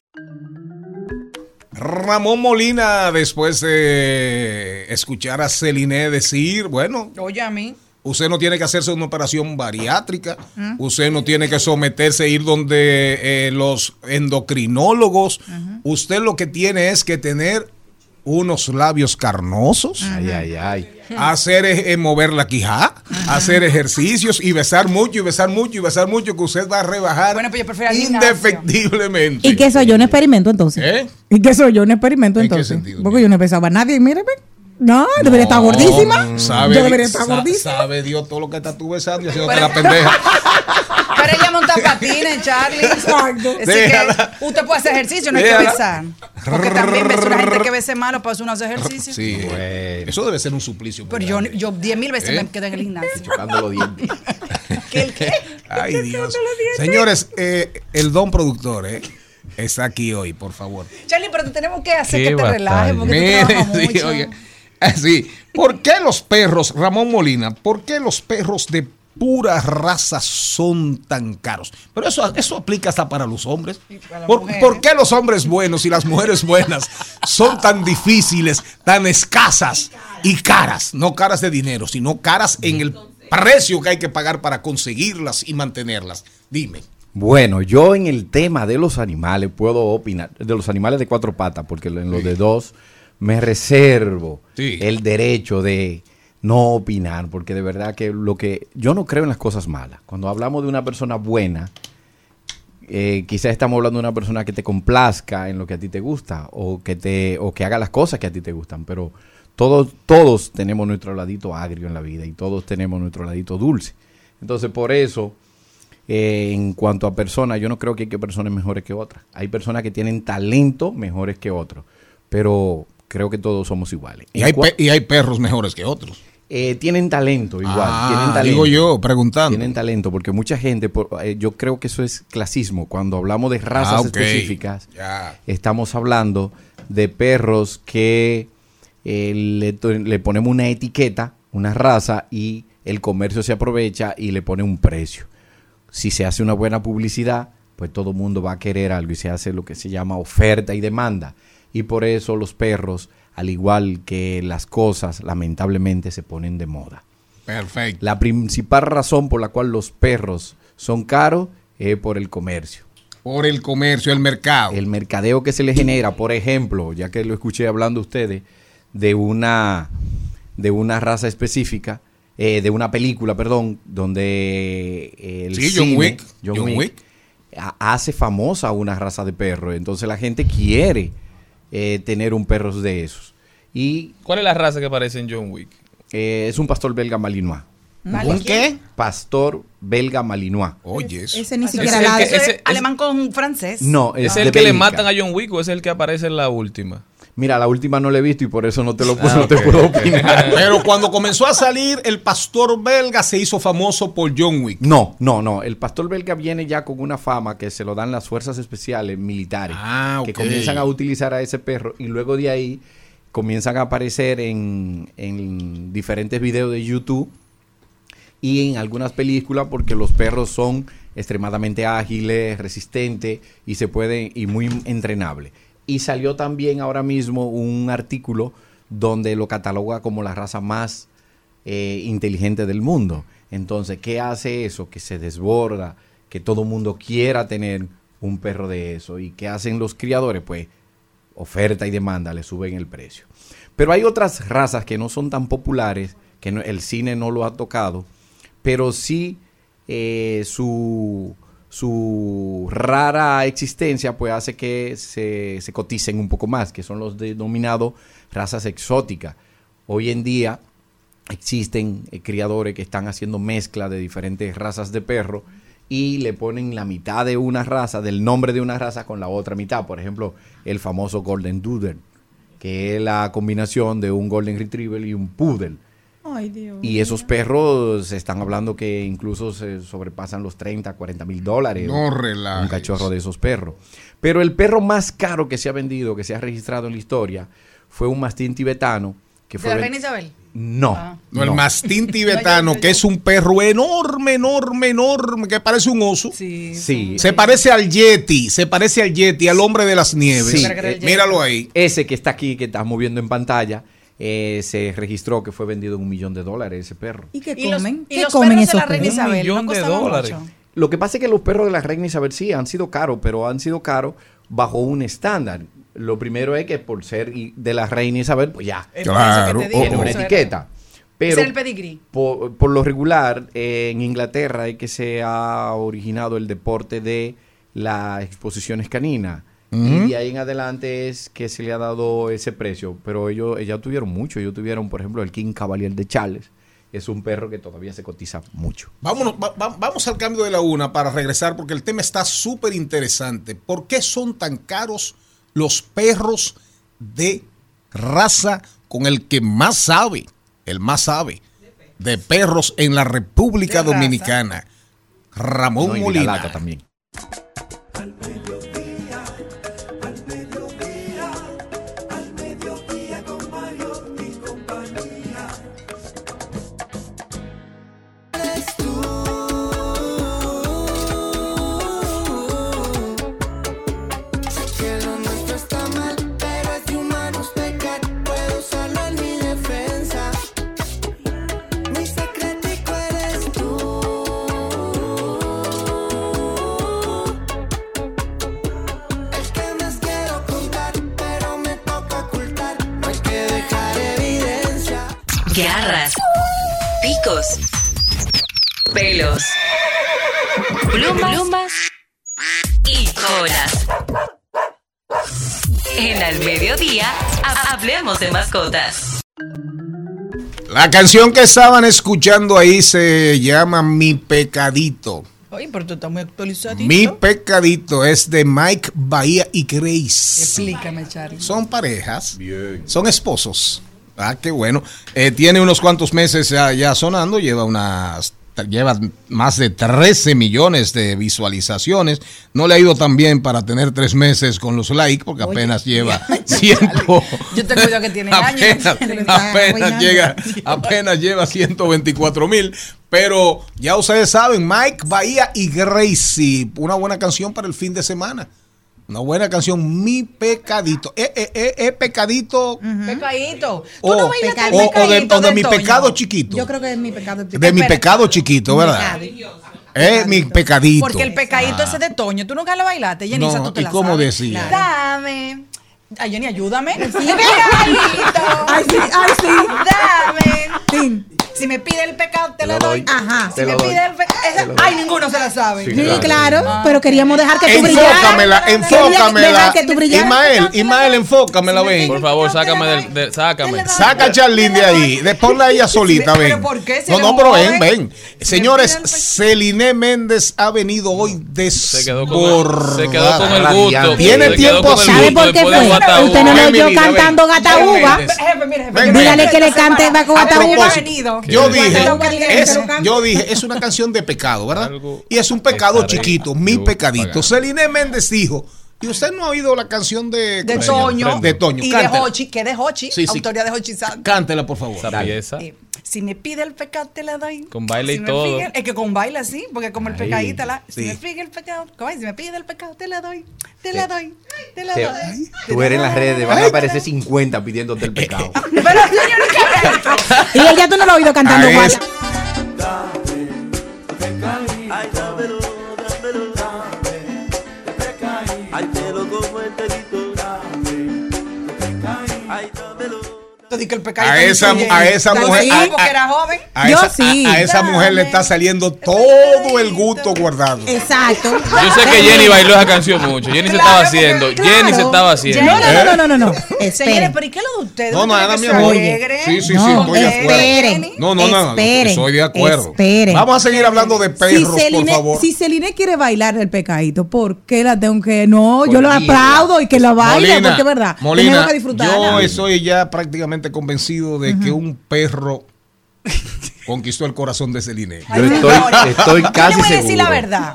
Ramón Molina, después de escuchar a Celine decir, bueno, Oye, a mí. usted no tiene que hacerse una operación bariátrica, usted no tiene que someterse a ir donde eh, los endocrinólogos, usted lo que tiene es que tener unos labios carnosos, Ay, ay, ay. hacer eh, mover la quijá, hacer ejercicios y besar mucho y besar mucho y besar mucho que usted va a rebajar Bueno, pues yo indefectiblemente. ¿Y qué soy yo? ¿Un experimento entonces? ¿Eh? ¿Y qué soy yo? ¿Un experimento ¿En qué entonces? sentido? Porque yo no empezaba a nadie. Mire, ve. no, debería estar gordísima. Sabe, yo debería estar sa- gordísima. Sabe Dios todo lo que está tú besando y haciéndote la pendeja. Pero ella monta patines, Charlie. Exacto. Así Déjala. que usted puede hacer ejercicio, no hay que Déjala. besar. Porque también ves una gente que bese malo, pues uno hace ejercicio. Sí, eso debe ser un suplicio. muy Pero yo, grande. yo diez mil veces ¿Eh? me quedé en el gimnasio. Chocando los dientes. ¿Qué, el qué? Ay, Dios. Señores, eh, el don productor eh, está aquí hoy, por favor. Charlie, pero te tenemos que hacer Qué que te batalla. relajes porque tú trabajas sí, mucho. oiga. Ah, sí. ¿Por qué los perros, Ramón Molina, por qué los perros de pura raza son tan caros? Pero eso, eso aplica hasta para los hombres. para ¿Por, qué los hombres buenos y las mujeres buenas son tan difíciles, tan escasas y caras? No caras de dinero, sino caras en el precio que hay que pagar para conseguirlas y mantenerlas. Dime. Bueno, yo en el tema de los animales puedo opinar, de los animales de cuatro patas, porque en los de dos me reservo Sí. el derecho de no opinar, porque de verdad que lo que yo no creo en las cosas malas. Cuando hablamos de una persona buena, eh, quizás estamos hablando de una persona que te complazca en lo que a ti te gusta o que te o que haga las cosas que a ti te gustan, pero todos todos tenemos nuestro ladito agrio en la vida y todos tenemos nuestro ladito dulce. Entonces, por eso eh, en cuanto a personas, yo no creo que hay que personas mejores que otras. Hay personas que tienen talento mejores que otros, pero creo que todos somos iguales. Y hay, y hay perros mejores que otros. Eh, tienen talento igual. Ah, tienen talento. digo yo, preguntando. Tienen talento, porque mucha gente, por- eh, yo creo que eso es clasismo. Cuando hablamos de razas Ah, específicas, estamos hablando de perros que eh, le, le ponemos una etiqueta, una raza, y el comercio se aprovecha y le pone un precio. Si se hace una buena publicidad, pues todo el mundo va a querer algo y se hace lo que se llama oferta y demanda. Y por eso los perros, al igual que las cosas, lamentablemente se ponen de moda. Perfecto. La principal razón por la cual los perros son caros es por el comercio. Por el comercio, el mercado. El mercadeo que se le genera, por ejemplo, ya que lo escuché hablando ustedes, de una, de una raza específica, eh, de una película, perdón, donde el Sí, John cine, Wick, John John Wick, Wick. ha- hace famosa una raza de perro. Entonces la gente quiere eh, tener un perro de esos. Y ¿Cuál es la raza que aparece en John Wick? eh, es un pastor belga malinois. ¿Un qué? Pastor belga malinois. Oye, Ese ni siquiera es la que- alemán con francés. No, es, ¿Es de el que le matan a John Wick o es el que aparece en la última? Mira, la última no la he visto y por eso no te lo Ah, no te ok, puedo opinar. Pero cuando comenzó a salir, el pastor belga se hizo famoso por John Wick. No, no, no. El pastor belga viene ya con una fama que se lo dan las fuerzas especiales militares. Ah, Que ok. comienzan a utilizar a ese perro y luego de ahí comienzan a aparecer en, en diferentes videos de YouTube y en algunas películas porque los perros son extremadamente ágiles, resistentes y se pueden y muy entrenables. Y salió también ahora mismo un artículo donde lo cataloga como la raza más eh, inteligente del mundo. Entonces, ¿qué hace eso? Que se desborda, que todo mundo quiera tener un perro de eso. ¿Y qué hacen los criadores? Pues oferta y demanda le suben el precio. Pero hay otras razas que no son tan populares, que el cine no lo ha tocado, pero sí eh, su, su rara existencia pues hace que se, coticen un poco más, que son los denominados razas exóticas. Hoy en día existen eh, criadores que están haciendo mezcla de diferentes razas de perro y le ponen la mitad de una raza, del nombre de una raza con la otra mitad. Por ejemplo, el famoso Golden Doodle, que es la combinación de un Golden Retriever y un Poodle. Ay, Dios. Y esos perros se están hablando que incluso se sobrepasan los 30, 40 mil dólares. No un relajes. cachorro de esos perros. Pero el perro más caro que se ha vendido, que se ha registrado en la historia, fue un mastín tibetano. Que ¿De fue la reina Isabel? No, Ah. No, el mastín tibetano, que es un perro enorme, enorme, enorme, que parece un oso. Sí. Sí, Se parece al Yeti, se parece al Yeti, al hombre de las nieves. Sí, Eh, míralo ahí. Ese que está aquí, que estás moviendo en pantalla, eh, se registró que fue vendido en un millón de dólares ese perro. ¿Y qué ¿Y los- comen? y ¿Qué los comen perros de esos la reina perros? Isabel? millón ¿No de dólares. mucho? Lo que pasa es que los perros de la reina Isabel sí han sido caros, pero han sido caros bajo un estándar. Lo primero es que por ser de la reina Isabel, pues ya, Claro, digo, tiene una etiqueta. Pero el pedigrí. por, por lo regular, eh, en Inglaterra es que se ha originado el deporte de las exposiciones caninas. Y de ahí en adelante es que se le ha dado ese precio. Pero ellos, ellos tuvieron mucho. Ellos tuvieron, por ejemplo, el King Cavalier de Charles. Es un perro que todavía se cotiza mucho. Vámonos, va- va- vamos al cambio de la una para regresar porque el tema está súper interesante. ¿Por qué son tan caros los perros de raza con el que más sabe, el más sabe, de perros en la República De raza. Dominicana? Ramón No, y Molina. También. Mascotas. La canción que estaban escuchando ahí se llama Mi Pecadito. Oye, pero tú estás muy actualizadito. Mi Pecadito es de Mike Bahía y Grace. Explícame, Charlie. Son parejas, son esposos. Ah, qué bueno. Eh, tiene unos cuantos meses ya, ya sonando, lleva unas lleva más de 13 millones de visualizaciones. No le ha ido tan bien para tener tres meses con los likes, porque Oye, apenas lleva ciento. Yo te cuido que tiene años. apenas, apenas llega, apenas lleva 124 mil. Pero ya ustedes saben, Mike Bahía y Gracie, una buena canción para el fin de semana. Una buena canción, Mi Pecadito. Eh, eh, eh, eh, pecadito. Pecadito. Tú O, no bailaste el o- o de, o de mi Toño? pecado chiquito. Yo creo que es mi pecado. De mi pecado chiquito, ¿verdad? Es mi pecadito. Porque el pecadito Ah. ese de Toño, tú nunca lo bailaste, Jenny, No, tú te ¿y la cómo sabes. decía? Dame. Ay, Jenny, ayúdame. Sí. Pecadito. Ay, sí, ay, sí. Dame. Si me pide el pecado, te, Te lo doy. doy. Ajá. Si me pide el pecado. Ay, ninguno se la sabe. Sí, claro, pero queríamos dejar que tú Enfócamela, brillaras. enfócamela. Dejar que tú brillaras. Ismael, Ismael, enfócamela, ven. Por favor, sácame del, de- sácame. Saca a Charlene de ahí. De, ponla a ella solita, ¿Pero ven. por qué? No, no, pero ven, ven. Señores, Celine Méndez ha venido hoy el- se quedó con el gusto. Tiene tiempo. ¿Sabe por qué fue? Usted no lo oyó cantando gata uva. Dígale que le cante va con A gata uva. Yo dije, es, yo dije, es una canción de pecado, ¿verdad? Y es un pecado chiquito, mi pecadito. Celine Méndez dijo, y usted no ha oído la canción de, De. Toño. De Toño. Y de. Hochi, que de Hochi, Sí, sí. autoría de Hochi Santos. Cántela, por favor. Esa pieza. Eh, si me pide el pecado, te la doy. Con baile Si y me todo. pide- es que con baile sí, porque como el pecadito, la, si me pide el pecado, ¿cómo es? si me pide el pecado, te la doy, te la doy, te la doy. Tú eres en las redes, van a aparecer 50 pidiéndote el pecado. Pero señor, Y él ya tú no lo has oído cantando guata. Ay, dámelo, que el pecadito A esa, a esa mujer. sí, a- porque a- era joven. A Yo esa, sí. a- a esa mujer le está saliendo todo el gusto guardado. Exacto. Yo sé que Jenny bailó esa canción mucho. Jenny se estaba haciendo. Jenny se estaba haciendo. No, no, no, no, no, no. Señores, pero ¿y qué es lo de ustedes? No, no, ¿Ustedes nada, mi amor. Sí, sí, sí, No, estoy de acuerdo. esperen. No, no, no, Esperen, estoy de acuerdo. esperen. Vamos a seguir hablando de Si perros, por Celine, favor. si Celine quiere bailar el pecadito, ¿por qué la tengo que.? No, yo lo Molina. aplaudo y que la baile, Molina, porque es verdad. Molina, tenemos que disfrutarla. yo estoy ya prácticamente convencido de que un perro conquistó el corazón de Celine. Yo estoy, estoy Yo casi le voy a decir la seguro. verdad.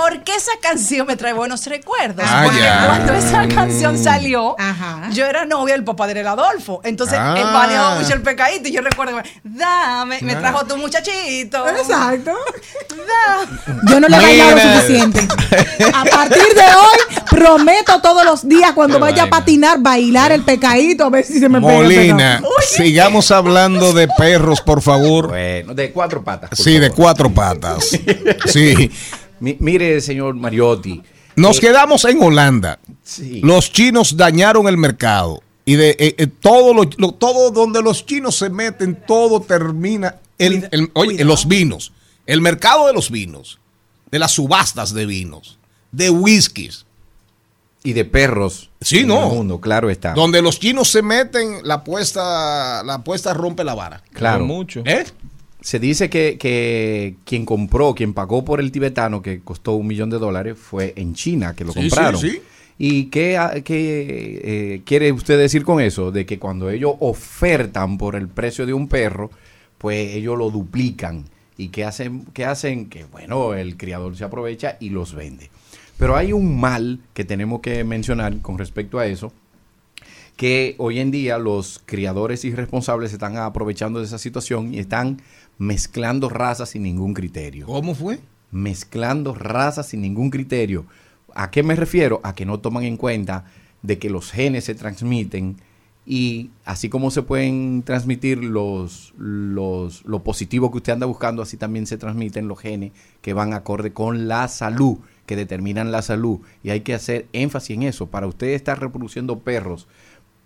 Porque esa canción me trae buenos recuerdos. Ah, porque cuando esa canción salió, yo era novia del papá de Adolfo. Entonces, Ah. él manejaba mucho el pecadito. Y yo recuerdo dame, me Ah. trajo tu muchachito. Exacto. Dame. Yo no le he bailado lo suficiente. A partir de hoy, prometo todos los días, cuando Qué vaya a patinar, bailar el pecadito, a ver si se me pega el Molina, sigamos hablando de perros, por favor. Bueno, de cuatro patas. Sí, de cuatro patas. Sí. Mi- mire, señor Mariotti. Nos eh, quedamos en Holanda. Sí. Los chinos dañaron el mercado. Y de eh, eh, todo, lo, lo- todo donde los chinos se meten, todo termina en, en- oye, en los vinos. El mercado de los vinos. De las subastas de vinos. De whiskies. Y de perros. Sí, en no. el mundo, claro está. Donde los chinos se meten, la apuesta, la apuesta rompe la vara. Claro. mucho. ¿Eh? Se dice que, que quien compró, quien pagó por el tibetano, que costó un millón de dólares, fue en China que lo Sí, compraron. sí, sí. ¿Y qué, ah, qué, eh, quiere usted decir con eso? De que cuando ellos ofertan por el precio de un perro, pues ellos lo duplican. ¿Y qué hacen? ¿Qué hacen? Que bueno, el criador se aprovecha y los vende. Pero hay un mal que tenemos que mencionar con respecto a eso, que hoy en día los criadores irresponsables se están aprovechando de esa situación y están mezclando razas sin ningún criterio. ¿Cómo fue? Mezclando razas sin ningún criterio. ¿A qué me refiero? A que no toman en cuenta de que los genes se transmiten y así como se pueden transmitir los, los, lo positivo que usted anda buscando, así también se transmiten los genes que van acorde con la salud, que determinan la salud. Y hay que hacer énfasis en eso. Para usted estar reproduciendo perros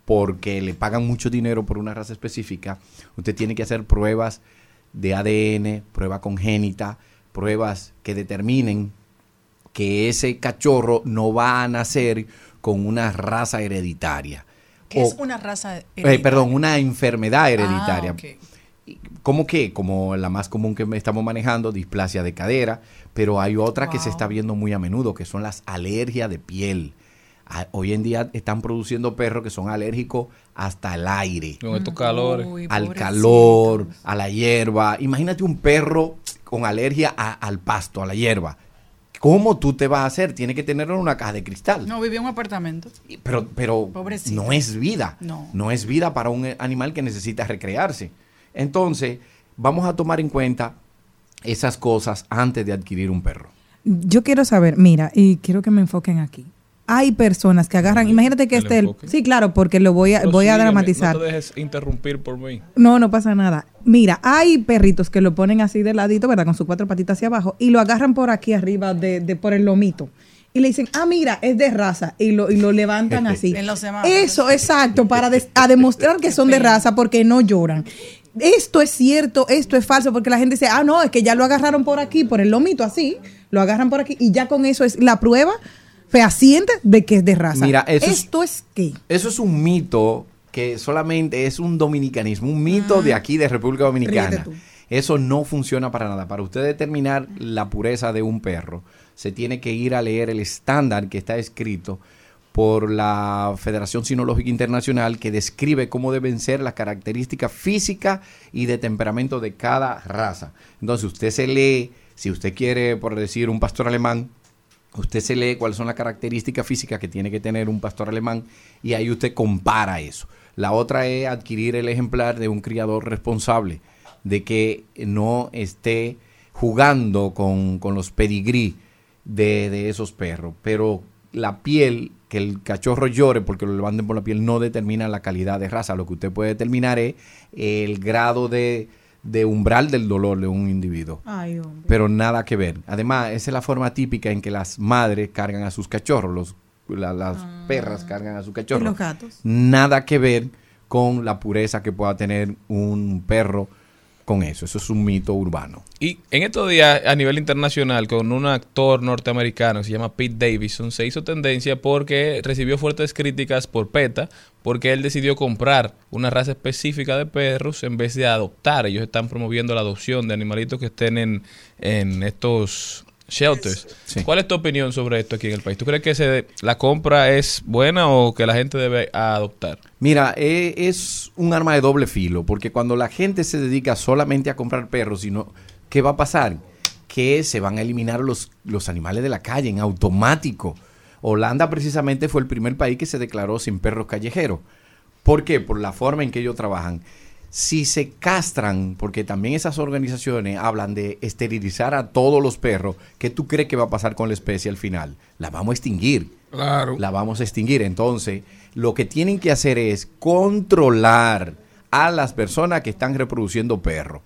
porque le pagan mucho dinero por una raza específica, usted tiene que hacer pruebas de ADN, prueba congénita, pruebas que determinen que ese cachorro no va a nacer con una raza hereditaria. ¿Qué O- es una raza eh, hereditaria? perdón, una enfermedad hereditaria. Ah. ¿Cómo qué? Como la más común que estamos manejando, displasia de cadera, pero hay otra que se está viendo muy a menudo, que son las alergias de piel. Hoy en día están produciendo perros que son alérgicos hasta al aire, Con estos calores. Uy, al calor, a la hierba. Imagínate un perro con alergia a- al pasto, a la hierba. ¿Cómo tú te vas a hacer? Tiene que tenerlo en una caja de cristal. No, vivía en un apartamento. Pero, pero Pobrecito. no es vida. No. es vida para un eh, animal que necesita recrearse. Entonces, vamos a tomar en cuenta esas cosas antes de adquirir un perro. Yo quiero saber, mira, y quiero que me enfoquen aquí. Hay personas que agarran, imagínate que el este, el- sí, claro, porque lo voy a, voy a dramatizar. No te dejes interrumpir por mí. No, no pasa nada. Mira, hay perritos que lo ponen así de ladito, ¿verdad? Con sus cuatro patitas hacia abajo y lo agarran por aquí arriba, de, de- por el lomito. Y le dicen, ah, mira, es de raza. Y lo, y lo levantan así. En los semáforos. Eso, exacto, para des- a demostrar que son de raza porque no lloran. Esto es cierto, esto es falso, porque la gente dice, ah, no, es que ya lo agarraron por aquí, por el lomito así, lo agarran por aquí y ya con eso es la prueba fehaciente de que es de raza. Mira, eso es- esto es qué? Eso es un mito que solamente es un dominicanismo, un mito de aquí de República Dominicana. Eso no funciona para nada. Para usted determinar la pureza de un perro, se tiene que ir a leer el estándar que está escrito por la Federación Sinológica Internacional que describe cómo deben ser las características físicas y de temperamento de cada raza. Entonces usted se lee, si usted quiere, por decir, un pastor alemán, Usted se lee cuáles son las características físicas que tiene que tener un pastor alemán y ahí usted compara eso. La otra es adquirir el ejemplar de un criador responsable, de que no esté jugando con, con los pedigrí de, de esos perros. Pero la piel, que el cachorro llore porque lo levanten por la piel, no determina la calidad de raza. Lo que usted puede determinar es el grado de, de umbral del dolor de un individuo Ay, pero nada que ver. Además, esa es la forma típica en que las madres cargan a sus cachorros, los, la- las perras cargan a sus Y cachorros. los gatos. Nada que ver con la pureza que pueda tener un perro eso. Eso es un mito urbano. Y en estos días, a nivel internacional, con un actor norteamericano que se llama Pete Davidson, se hizo tendencia porque recibió fuertes críticas por PETA, porque él decidió comprar una raza específica de perros en vez de adoptar. Ellos están promoviendo la adopción de animalitos que estén en, en estos shelters. Sí. ¿Cuál es tu opinión sobre esto aquí en el país? ¿Tú crees que se, la compra es buena o que la gente debe adoptar? Mira, eh, es un arma de doble filo, porque cuando la gente se dedica solamente a comprar perros, sino, ¿qué va a pasar? Que se van a eliminar los, los animales de la calle en automático. Holanda precisamente fue el primer país que se declaró sin perros callejeros. ¿Por qué? Por la forma en que ellos trabajan. Si se castran, porque también esas organizaciones hablan de esterilizar a todos los perros, ¿qué tú crees que va a pasar con la especie al final? La vamos a extinguir Claro. la vamos a extinguir. Entonces, lo que tienen que hacer es controlar a las personas que están reproduciendo perros.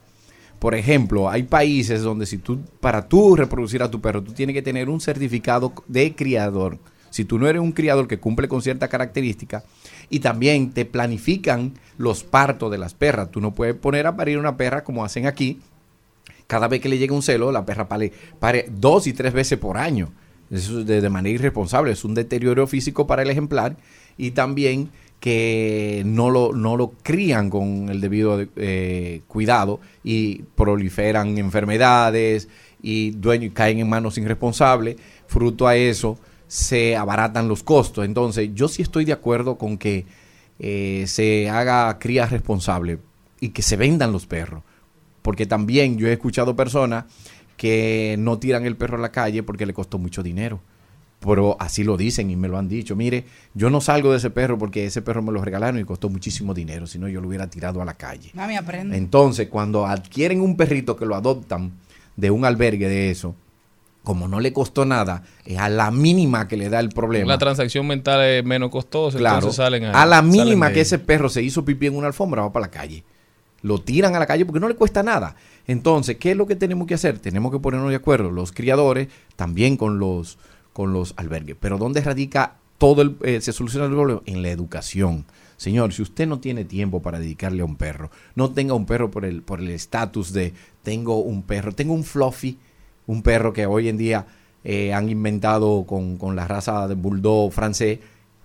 Por ejemplo, hay países donde si tú, para tú reproducir a tu perro, tú tienes que tener un certificado de criador. Si tú no eres un criador que cumple con cierta característica, y también te planifican los partos de las perras. Tú no puedes poner a parir una perra como hacen aquí, cada vez que le llega un celo, la perra pare, dos y tres veces por año. Eso es de, de manera irresponsable. Es un deterioro físico para el ejemplar y también que no lo, no lo crían con el debido eh, cuidado y proliferan enfermedades y dueños caen en manos irresponsables. Fruto a eso se abaratan los costos. Entonces, yo sí estoy de acuerdo con que eh, se haga cría responsable y que se vendan los perros. Porque también yo he escuchado personas que no tiran el perro a la calle porque le costó mucho dinero. Pero así lo dicen y me lo han dicho. Mire, yo no salgo de ese perro porque ese perro me lo regalaron y costó muchísimo dinero. Si no, yo lo hubiera tirado a la calle. Mami, aprende. Entonces, cuando adquieren un perrito que lo adoptan de un albergue de eso, como no le costó nada, es a la mínima que le da el problema. La transacción mental es menos costosa, Claro. entonces salen ahí, a la mínima que ese perro se hizo pipí en una alfombra, va para la calle. Lo tiran a la calle porque no le cuesta nada. Entonces, ¿qué es lo que tenemos que hacer? Tenemos que ponernos de acuerdo, los criadores, también con los, con los albergues. Pero ¿dónde radica todo el, eh, se soluciona el problema? En la educación. Señor, si usted no tiene tiempo para dedicarle a un perro, no tenga un perro por el por el estatus de tengo un perro, tengo un fluffy, un perro que hoy en día eh, han inventado con, con la raza de bulldog francés,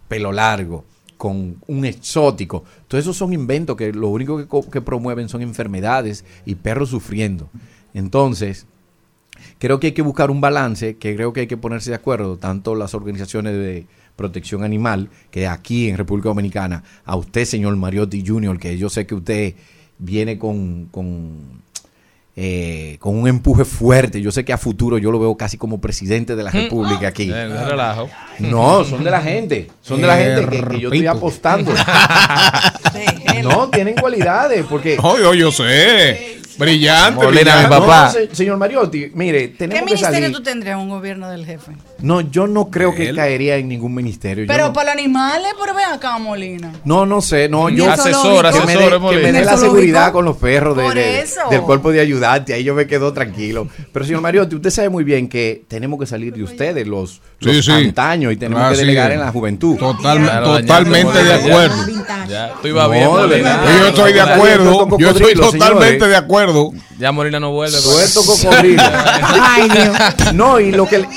pelo largo, con un exótico. Todos esos son inventos que lo único que, promueven son enfermedades y perros sufriendo. Entonces, creo que hay que buscar un balance, que creo que hay que ponerse de acuerdo, tanto las organizaciones de protección animal, que aquí en República Dominicana, a usted, señor Mariotti Jr., que yo sé que usted viene con, eh, con un empuje fuerte. Yo sé que a futuro yo lo veo casi como presidente de la República aquí. Eh, no relajo. No, son de la gente. Son de la gente que, que yo estoy apostando. No, tienen cualidades, porque No, yo, yo sé. Brillante. Molina, mi brillante. papá. No, se- señor Mariotti, mire, ¿Qué tenemos que ministerio salir. tú tendrías un gobierno del jefe? No, yo no creo que caería en ningún ministerio. Pero no, para los animales, pero ven acá, Molina. no, no sé, no, yo el zoológico. que me dé- asesora, que me Molina. dé la ¿El seguridad con los perros de- de- del cuerpo de ayudante, ahí yo me quedo tranquilo. Pero señor Mariotti, usted sabe muy bien que tenemos que salir de ustedes, los, los Sí, sí. antaños, y tenemos Así que delegar en la juventud. Total- Claro, totalmente de acuerdo. Ya, ya, tú ibas bien. No, de Molina. verdad. Yo estoy de acuerdo. Yo estoy totalmente de acuerdo. Ya Molina no vuelve. Puerto Cocodrilo. Ay, Dios. No, y lo que le,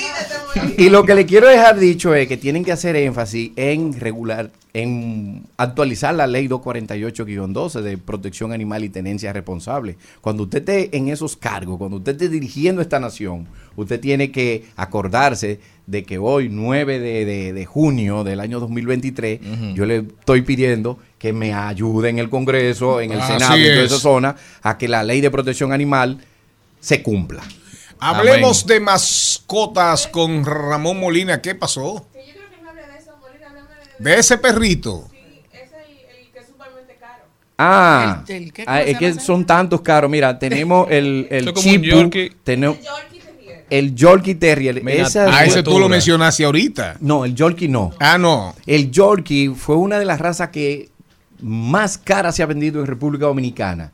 y lo que le quiero dejar dicho es que tienen que hacer énfasis en regular, en actualizar la ley 248-12 de protección animal y tenencia responsable. Cuando usted esté en esos cargos, cuando usted esté dirigiendo esta nación, usted tiene que acordarse de que hoy, 9 de, de- de junio del año 2023, yo le estoy pidiendo que me ayude en el Congreso, en el Así Senado, en toda es. esa zona, a que la ley de protección animal se cumpla. Hablemos de mascotas con Ramón Molina. ¿Qué pasó? De ese perrito. Ah, El- el- ¿qué ah, es que son tantos caros. Mira, tenemos el, el Eso es como un Chipu, tenemos el Yorkie Terrier. Mira, Esa A fue- ese tú lo mencionaste ahorita. no, el Yorkie no. Ah, no. El Yorkie fue una de las razas que más cara se ha vendido en República Dominicana.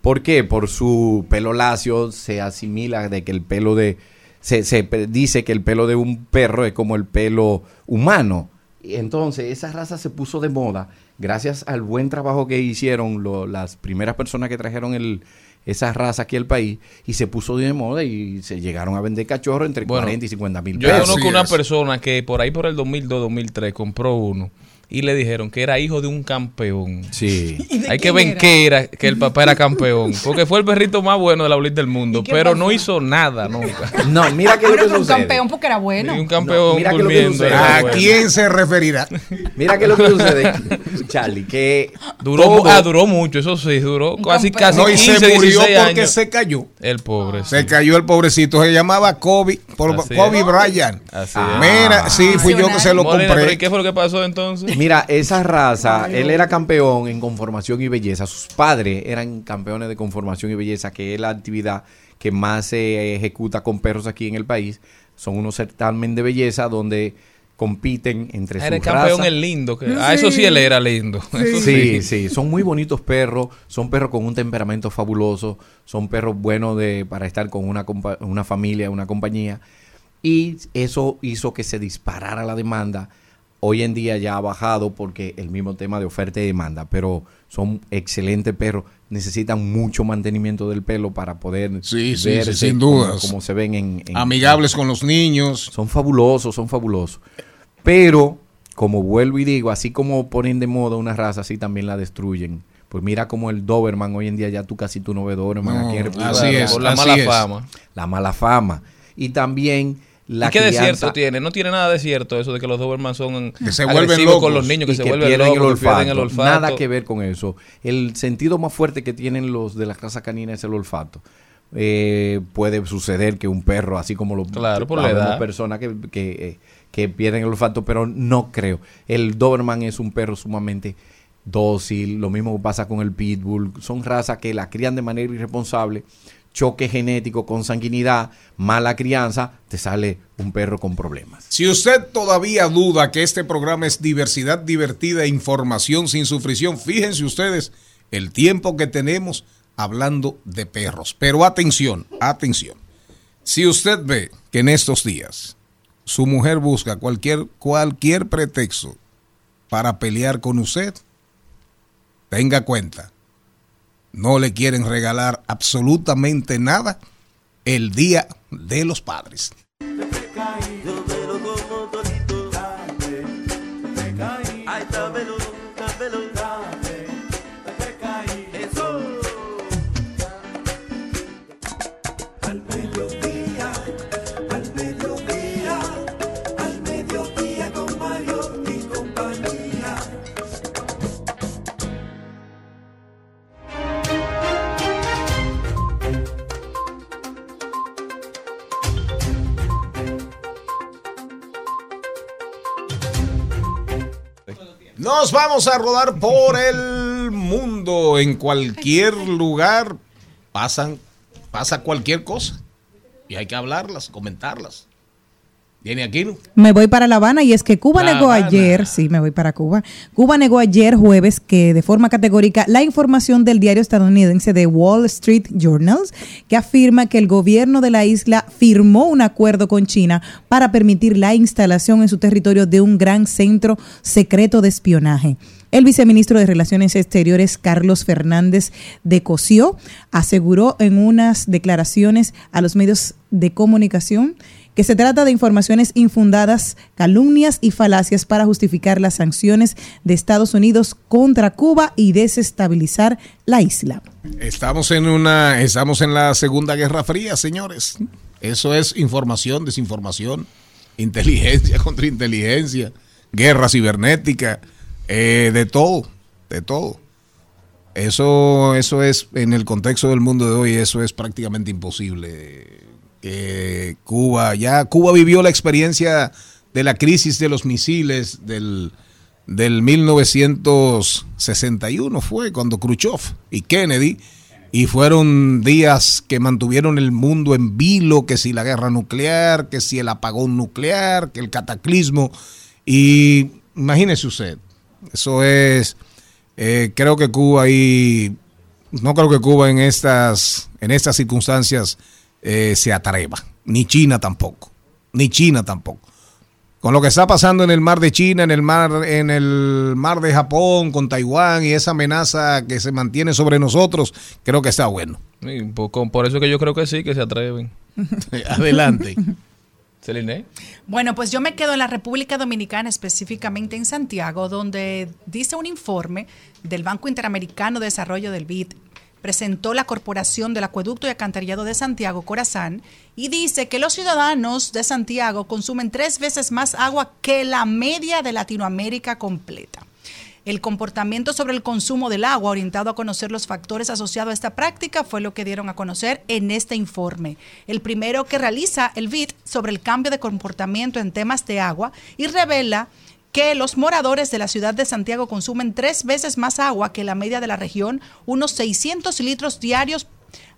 ¿Por qué? Por su pelo lacio, se asimila de que el pelo de... Se, se dice que el pelo de un perro es como el pelo humano. Entonces, esa raza se puso de moda gracias al buen trabajo que hicieron lo- las primeras personas que trajeron el, esa raza aquí al país y se puso de moda y se llegaron a vender cachorros entre Bueno, 40 y 50 mil Yo pesos. conozco Así una persona que por ahí por el 2002-2003 compró uno y le dijeron que era hijo de un campeón. Sí. Hay que ver qué era, que el papá era campeón. Porque fue el perrito más bueno de la bolita del mundo, ¿Y qué pero pasó? no hizo nada nunca. No, mira que lo Pero que fue un sucede. campeón porque era bueno. Y un campeón mira que lo que durmiendo. sucede. ¿A bueno. quién se referirá? Mira que lo que sucede, Charlie, que Duró, todo- ah, duró mucho, eso sí, duró casi, casi No, y 15, se murió 16 porque años. se cayó. El pobre. Se sí. cayó el pobrecito. Se llamaba Kobe, por, Así Kobe. Bryant. Así es. Mira, sí, fui yo que se lo Molina, compré. pero ¿y qué fue lo que pasó entonces? Mira, esa raza, él era campeón en conformación y belleza. Sus padres eran campeones de conformación y belleza, que es la actividad que más se ejecuta con perros aquí en el país. Son unos certamen de belleza donde compiten entre Ah, Era sus el campeón razas. el lindo. que- ah, eso sí él era lindo. Eso Sí, sí, son muy bonitos perros, son perros con un temperamento fabuloso, son perros buenos de, para estar con una, compa- una familia, una compañía. Y eso hizo que se disparara la demanda. Hoy en día ya ha bajado porque el mismo tema de oferta y demanda, pero son excelentes perros, necesitan mucho mantenimiento del pelo para poder Sí, sí, sí, verse sin como- dudas. como, se ven en, en- Amigables con los niños. son fabulosos, son fabulosos. Pero, como vuelvo y digo, así como ponen de moda una raza, así también la destruyen. Pues mira como el Doberman, hoy en día ya tú casi tú no ves Doberman No, aquí en República así es, Por la así mala es. fama. La mala fama. Y también la ¿Y qué de crianza- cierto tiene? No tiene nada de cierto eso de que los Doberman son Que se vuelven agresivos con locos los niños, que y se que vuelven pierden, locos, el que pierden olfato. el olfato. Nada que ver con eso. El sentido más fuerte que tienen los de la raza canina es el olfato. Eh, puede suceder que un perro, así como lo Claro, por la edad. personas que, que, eh, que pierden el olfato, pero no creo. El Doberman es un perro sumamente dócil, lo mismo pasa con el Pitbull, son razas que la crían de manera irresponsable, choque genético, consanguinidad, mala crianza, te sale un perro con problemas. Si usted todavía duda que este programa es diversidad divertida, e información sin sufrición, fíjense ustedes el tiempo que tenemos hablando de perros. Pero atención, atención. Si usted ve que en estos días su mujer busca cualquier, cualquier pretexto para pelear con usted, tenga cuenta, no le quieren regalar absolutamente nada el Día de los Padres. Nos vamos a rodar por el mundo, en cualquier lugar, pasan, pasa cualquier cosa. Y hay que hablarlas, comentarlas. ¿Viene aquí? no? Me voy para La Habana y es que Cuba La negó Habana. ayer, sí, me voy para Cuba. Cuba negó ayer jueves que de forma categórica la información del diario estadounidense The Wall Street Journals que afirma que el gobierno de la isla firmó un acuerdo con China para permitir la instalación en su territorio de un gran centro secreto de espionaje. El viceministro de Relaciones Exteriores, Carlos Fernández de Cosío, aseguró en unas declaraciones a los medios de comunicación que se trata de informaciones infundadas, calumnias y falacias para justificar las sanciones de Estados Unidos contra Cuba y desestabilizar la isla. Estamos en una, estamos en la Segunda Guerra Fría, señores. Eso es información, desinformación, inteligencia contra inteligencia, guerra cibernética, eh, de todo, de todo. Eso, eso es, en el contexto del mundo de hoy, eso es prácticamente imposible. Eh, Cuba, ya Cuba vivió la experiencia de la crisis de los misiles del, del 1961, fue cuando Khrushchev y Kennedy, y fueron días que mantuvieron el mundo en vilo, que si la guerra nuclear, que si el apagón nuclear, que el cataclismo, y imagínese usted, eso es, eh, creo que Cuba ahí, no creo que Cuba en estas, en estas circunstancias eh, se atreva, ni China tampoco, ni China tampoco. Con lo que está pasando en el mar de China, en el mar, en el mar de Japón, con Taiwán y esa amenaza que se mantiene sobre nosotros, creo que está bueno. Por, con- por eso que yo creo que sí, que se atreven. Adelante. Celine. Bueno, pues yo me quedo en la República Dominicana, específicamente en Santiago, donde dice un informe del Banco Interamericano de Desarrollo del BID, presentó la Corporación del Acueducto y Alcantarillado de Santiago, Corazán, y dice que los ciudadanos de Santiago consumen tres veces más agua que la media de Latinoamérica completa. El comportamiento sobre el consumo del agua orientado a conocer los factores asociados a esta práctica fue lo que dieron a conocer en este informe. El primero que realiza el BID sobre el cambio de comportamiento en temas de agua y revela que los moradores de la ciudad de Santiago consumen tres veces más agua que la media de la región, unos 600 litros diarios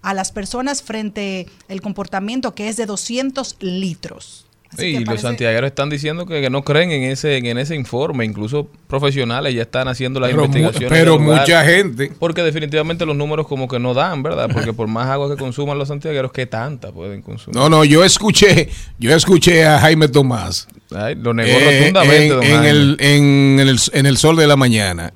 a las personas frente el comportamiento que es de 200 litros. Y los santiagueros están diciendo que, que no creen en ese en ese informe, incluso profesionales ya están haciendo las Pero mu- investigaciones. pero lugar. mucha gente. Porque definitivamente los números como que no dan, ¿verdad? Porque por más agua que consuman los santiagueros, ¿qué tanta pueden consumir? No, no, yo escuché, yo escuché a Jaime Tomás. Ay, lo negó eh, rotundamente, en, don en el, en, el, en el sol de la mañana.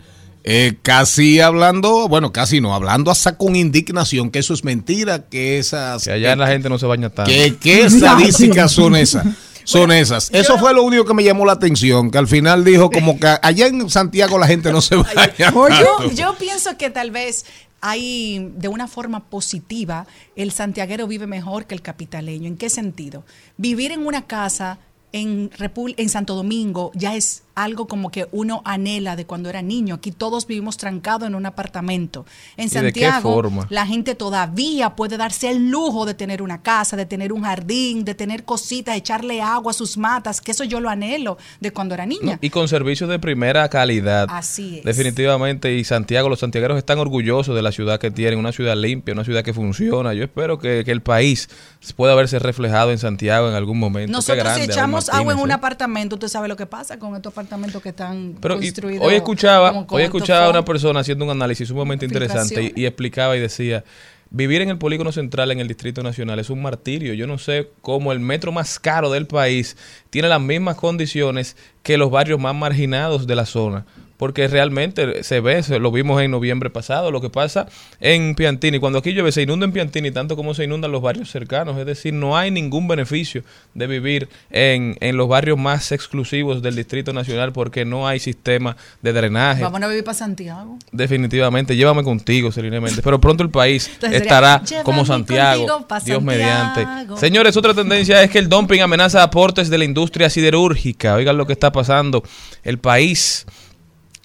Eh, casi hablando, bueno, casi no, hablando hasta con indignación, que eso es mentira, que esas... Que allá la gente no se baña tanto. que, ¿Qué estadísticas son esas? Son esas. Eso fue lo único que me llamó la atención, que al final dijo como que allá en Santiago la gente no se baña. Yo, yo pienso que tal vez hay, de una forma positiva, el santiaguero vive mejor que el capitaleño. ¿En qué sentido? Vivir en una casa en, Repul- en Santo Domingo ya es algo como que uno anhela de cuando era niño. Aquí todos vivimos trancados en un apartamento. En ¿Y de qué Santiago, la gente todavía puede darse el lujo de tener una casa, de tener un jardín, de tener cositas, echarle agua a sus matas, que eso yo lo anhelo de cuando era niña. No, y con servicios de primera calidad. Así es. Definitivamente. Y Santiago, los santiagueros están orgullosos de la ciudad que tienen, una ciudad limpia, una ciudad que funciona. Yo espero que, que el país pueda verse reflejado en Santiago en algún momento. Nosotros grande, si echamos agua en un ¿eh? apartamento, usted sabe lo que pasa con estos apartamentos que están Pero construidos. hoy escuchaba, hoy escuchaba a una persona haciendo un análisis sumamente interesante y explicaba y decía, vivir en el polígono central en el Distrito Nacional es un martirio. Yo no sé cómo el metro más caro del país tiene las mismas condiciones que los barrios más marginados de la zona. Porque realmente se ve, se- lo vimos en noviembre pasado, lo que pasa en Piantini. Cuando aquí llueve, se inunda en Piantini tanto como se inundan los barrios cercanos. Es decir, no hay ningún beneficio de vivir en, en los barrios más exclusivos del Distrito Nacional porque no hay sistema de drenaje. Vamos a vivir para Santiago. Definitivamente, llévame contigo, Celine Méndez. Pero pronto el país Entonces estará "Llévame como Santiago, Dios Santiago". mediante. Señores, otra tendencia es que el dumping amenaza aportes de la industria siderúrgica. Oigan lo que está pasando. El país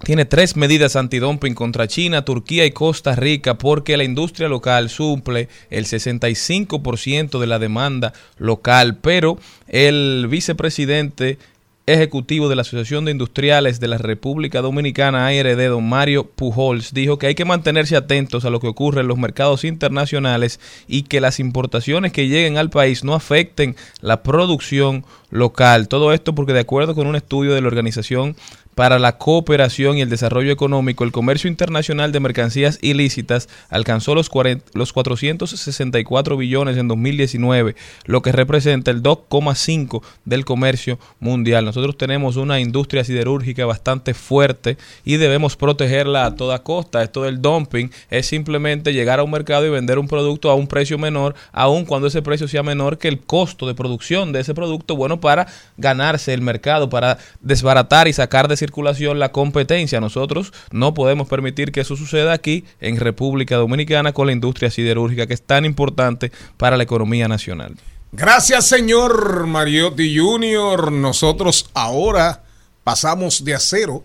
tiene tres medidas antidumping contra China, Turquía y Costa Rica porque la industria local suple el 65% de la demanda local, pero el vicepresidente ejecutivo de la Asociación de Industriales de la República Dominicana, ARD, don Mario Pujols, dijo que hay que mantenerse atentos a lo que ocurre en los mercados internacionales y que las importaciones que lleguen al país no afecten la producción local. Todo esto porque de acuerdo con un estudio de la Organización para la Cooperación y el Desarrollo Económico, el comercio internacional de mercancías ilícitas alcanzó los, 40 los 464 billones en 2019, lo que representa el 2,5 del comercio mundial. Nosotros tenemos una industria siderúrgica bastante fuerte y debemos protegerla a toda costa. Esto del dumping es simplemente llegar a un mercado y vender un producto a un precio menor, aun cuando ese precio sea menor que el costo de producción de ese producto, bueno, para ganarse el mercado, para desbaratar y sacar de circulación la competencia. Nosotros no podemos permitir que eso suceda aquí en República Dominicana con la industria siderúrgica que es tan importante para la economía nacional. Gracias, señor Mariotti Junior. Nosotros ahora pasamos de acero,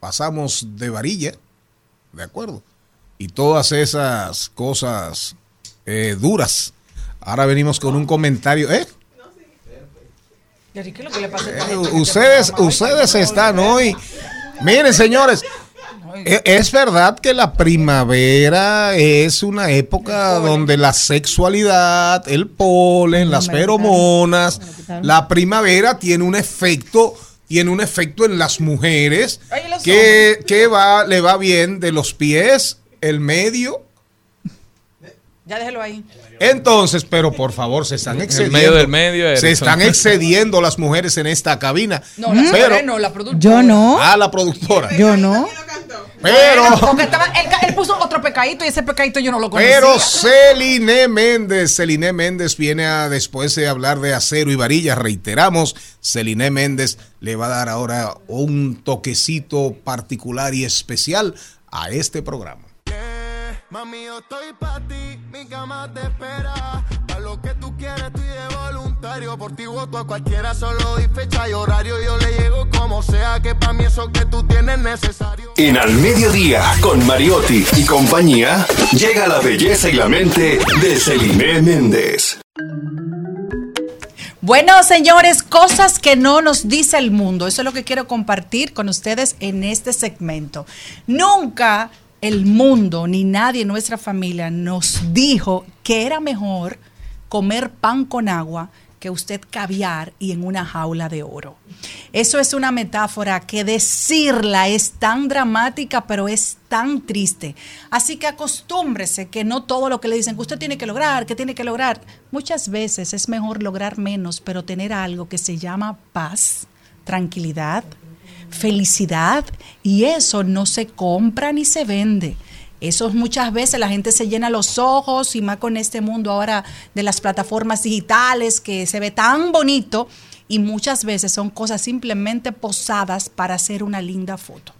pasamos de varilla, ¿de acuerdo? Y todas esas cosas eh, duras. Ahora venimos con un comentario, ¿eh? ¿Qué es lo que le pasa a esta Eh, que ustedes, ustedes están hoy. Miren, señores, e- es verdad que la primavera es una época donde la sexualidad, el polen, las feromonas, la primavera tiene un efecto, tiene un efecto en las mujeres que, que va, le va bien de los pies, el medio. Ya déjelo ahí. Entonces, pero por favor, se están El excediendo. medio del medio, se están excediendo las mujeres en esta cabina. No, la pero, señora no, la productora. Yo no. Ah, la productora. Yo no. Pero, porque estaba- él, él puso otro pecadito y ese pecadito yo no lo conocía. pero Celine Méndez, Celine Méndez viene a, después de hablar de acero y varilla, reiteramos, Celine Méndez le va a dar ahora un toquecito particular y especial a este programa. Mami, yo estoy pa' ti, mi cama te espera. Pa' lo que tú quieres, estoy de voluntario. Por ti voto a cualquiera, solo di fecha y horario. Yo le llego como sea, que pa' mí eso que tú tienes necesario. En Al Mediodía, con Mariotti y compañía, llega la belleza y la mente de Celine Méndez. Bueno, señores, cosas que no nos dice el mundo. Eso es lo que quiero compartir con ustedes en este segmento. Nunca el mundo ni nadie en nuestra familia nos dijo que era mejor comer pan con agua que usted caviar y en una jaula de oro. Eso es una metáfora que decirla es tan dramática, pero es tan triste. Así que acostúmbrese que no todo lo que le dicen que usted tiene que lograr, que tiene que lograr. Muchas veces es mejor lograr menos, pero tener algo que se llama paz, tranquilidad, felicidad. Y eso no se compra ni se vende. Eso muchas veces la gente se llena los ojos y más con este mundo ahora de las plataformas digitales que se ve tan bonito y muchas veces son cosas simplemente posadas para hacer una linda foto.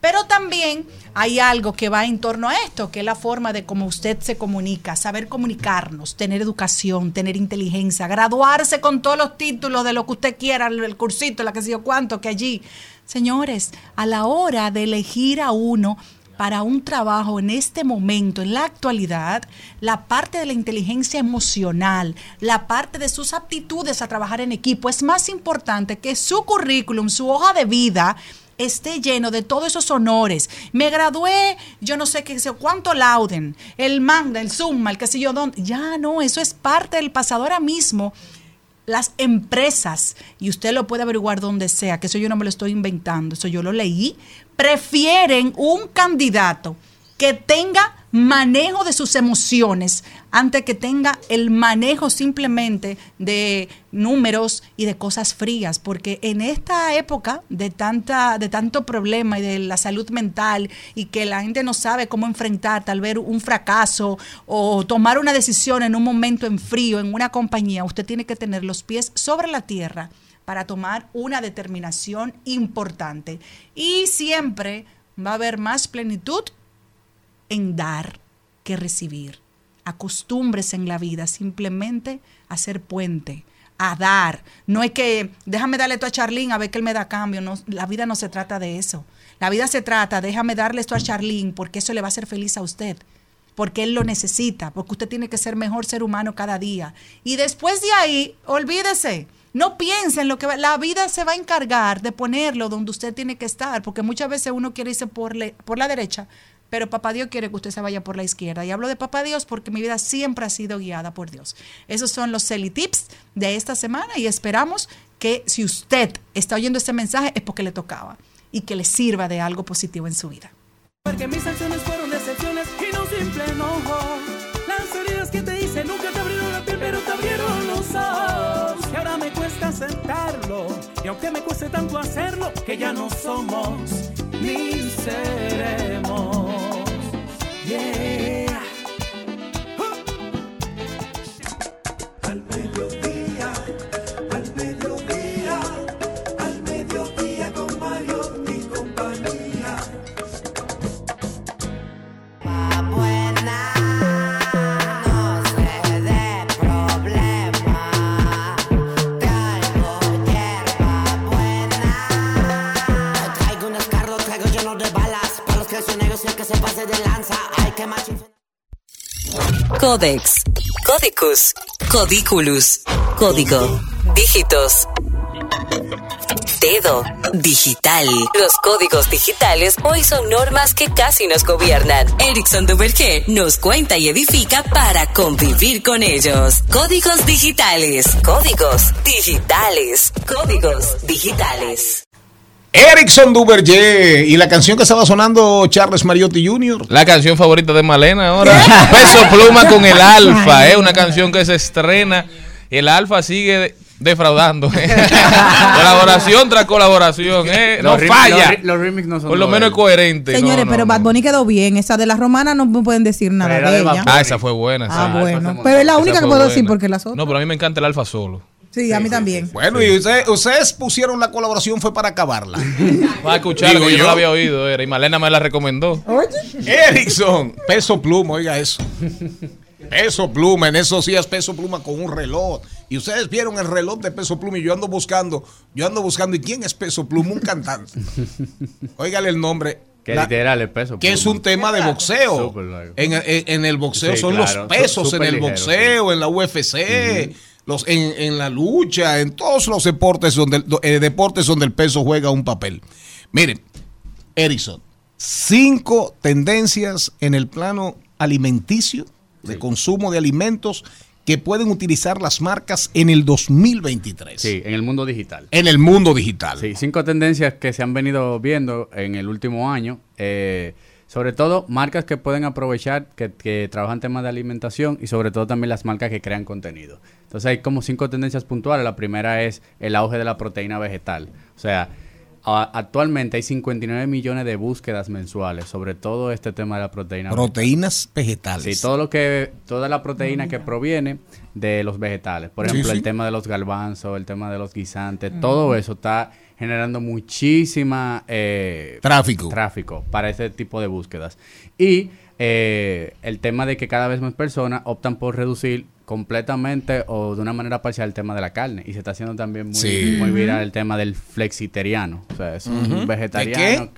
Pero también hay algo que va en torno a esto, que es la forma de cómo usted se comunica, saber comunicarnos, tener educación, tener inteligencia, graduarse con todos los títulos de lo que usted quiera, el cursito, la que sé yo cuánto, que allí. Señores, a la hora de elegir a uno para un trabajo en este momento, en la actualidad, la parte de la inteligencia emocional, la parte de sus aptitudes a trabajar en equipo es más importante que su currículum, su hoja de vida esté lleno de todos esos honores. Me gradué, yo no sé qué cuánto lauden, el manga, el summa, el qué sé yo dónde. Ya no, eso es parte del pasado ahora mismo las empresas, y usted lo puede averiguar donde sea, que eso yo no me lo estoy inventando, eso yo lo leí, prefieren un candidato que tenga manejo de sus emociones antes que tenga el manejo simplemente de números y de cosas frías, porque en esta época de tanta de tanto problema y de la salud mental y que la gente no sabe cómo enfrentar tal vez un fracaso o tomar una decisión en un momento en frío en una compañía, usted tiene que tener los pies sobre la tierra para tomar una determinación importante. Y siempre va a haber más plenitud en dar que recibir. Acostúmbrese en la vida simplemente a ser puente, a dar. No es que déjame darle esto a Charlene a ver que él me da cambio. No, la vida no se trata de eso. La vida se trata, déjame darle esto a Charlene porque eso le va a hacer feliz a usted. Porque él lo necesita, porque usted tiene que ser mejor ser humano cada día. Y después de ahí, olvídese No piensen lo que va- la vida se va a encargar de ponerlo donde usted tiene que estar, porque muchas veces uno quiere irse por, por la derecha, pero papá Dios quiere que usted se vaya por la izquierda. Y hablo de papá Dios porque mi vida siempre ha sido guiada por Dios. Esos son los Celi Tips de esta semana y esperamos que si usted está oyendo este mensaje es porque le tocaba y que le sirva de algo positivo en su vida. Porque mis acciones fueron decepciones y no simple enojo. Las heridas que te hice nunca te abrieron la piel, pero te abrieron los ojos. Y ahora me cuesta aceptarlo. Y aunque me cueste tanto hacerlo, que ya no somos ni seremos. Codex, Codicus, Codiculus, Código, Dígitos, Dedo, Digital. Los códigos digitales hoy son normas que casi nos gobiernan. Erickson Duvergé nos cuenta y edifica para convivir con ellos. Códigos digitales, códigos digitales, códigos digitales. Erickson Duverger y la canción que estaba sonando Charles Mariotti Jr. La canción favorita de Malena ahora. Peso Pluma con el Alfa, es una canción que se estrena. El Alfa sigue de- defraudando. colaboración tras colaboración, eh, no Los falla. los los remix no son Por lo menos es coherente. Señores, No, pero no. Bad Bunny quedó bien. Esa de la romana no me pueden decir nada de de ella. Ah, esa fue buena. Ah, sí. bueno. Pero es la única que puedo buena. decir porque las otras. No, pero a mí me encanta el Alfa solo. Sí, a mí también. Bueno, y ustedes, ustedes pusieron la colaboración fue para acabarla. Va a escuchar que yo, yo. no la había oído. Era, y Malena me la recomendó. Erickson, peso pluma, oiga eso. Peso pluma, en esos días peso pluma con un reloj. Y ustedes vieron el reloj de peso pluma y yo ando buscando, yo ando buscando, ¿y quién es peso pluma? Un cantante. Óigale el nombre. Que La- literal, el peso. que es un tema de boxeo. En, en- en el boxeo Sí, son claro, los pesos su- en el ligero, boxeo, en la UFC, los, en, en la lucha, en todos los deportes donde, eh, deportes donde el peso juega un papel. Miren, Erickson, cinco tendencias en el plano alimenticio, de consumo de alimentos, que pueden utilizar las marcas en el 2023. Sí, en el mundo digital. En el mundo digital. Sí, cinco tendencias que se han venido viendo en el último año. eh, sobre todo, marcas que pueden aprovechar, que, que trabajan temas de alimentación y sobre todo también las marcas que crean contenido. Entonces hay como cinco tendencias puntuales. La primera es el auge de la proteína vegetal. O sea, a- actualmente hay 59 millones de búsquedas mensuales sobre todo este tema de la proteína vegetal. Proteínas vegetales. Sí, todo lo que, toda la proteína que proviene de los vegetales. Por Sí, ejemplo, sí. el tema de los garbanzos, el tema de los guisantes, todo eso está generando muchísima eh, Tráfico. tráfico para ese tipo de búsquedas. Y eh, el tema de que cada vez más personas optan por reducir completamente o de una manera parcial el tema de la carne. Y se está haciendo también muy, Sí. muy viral el tema del flexiteriano. O sea, es un ¿De vegetariano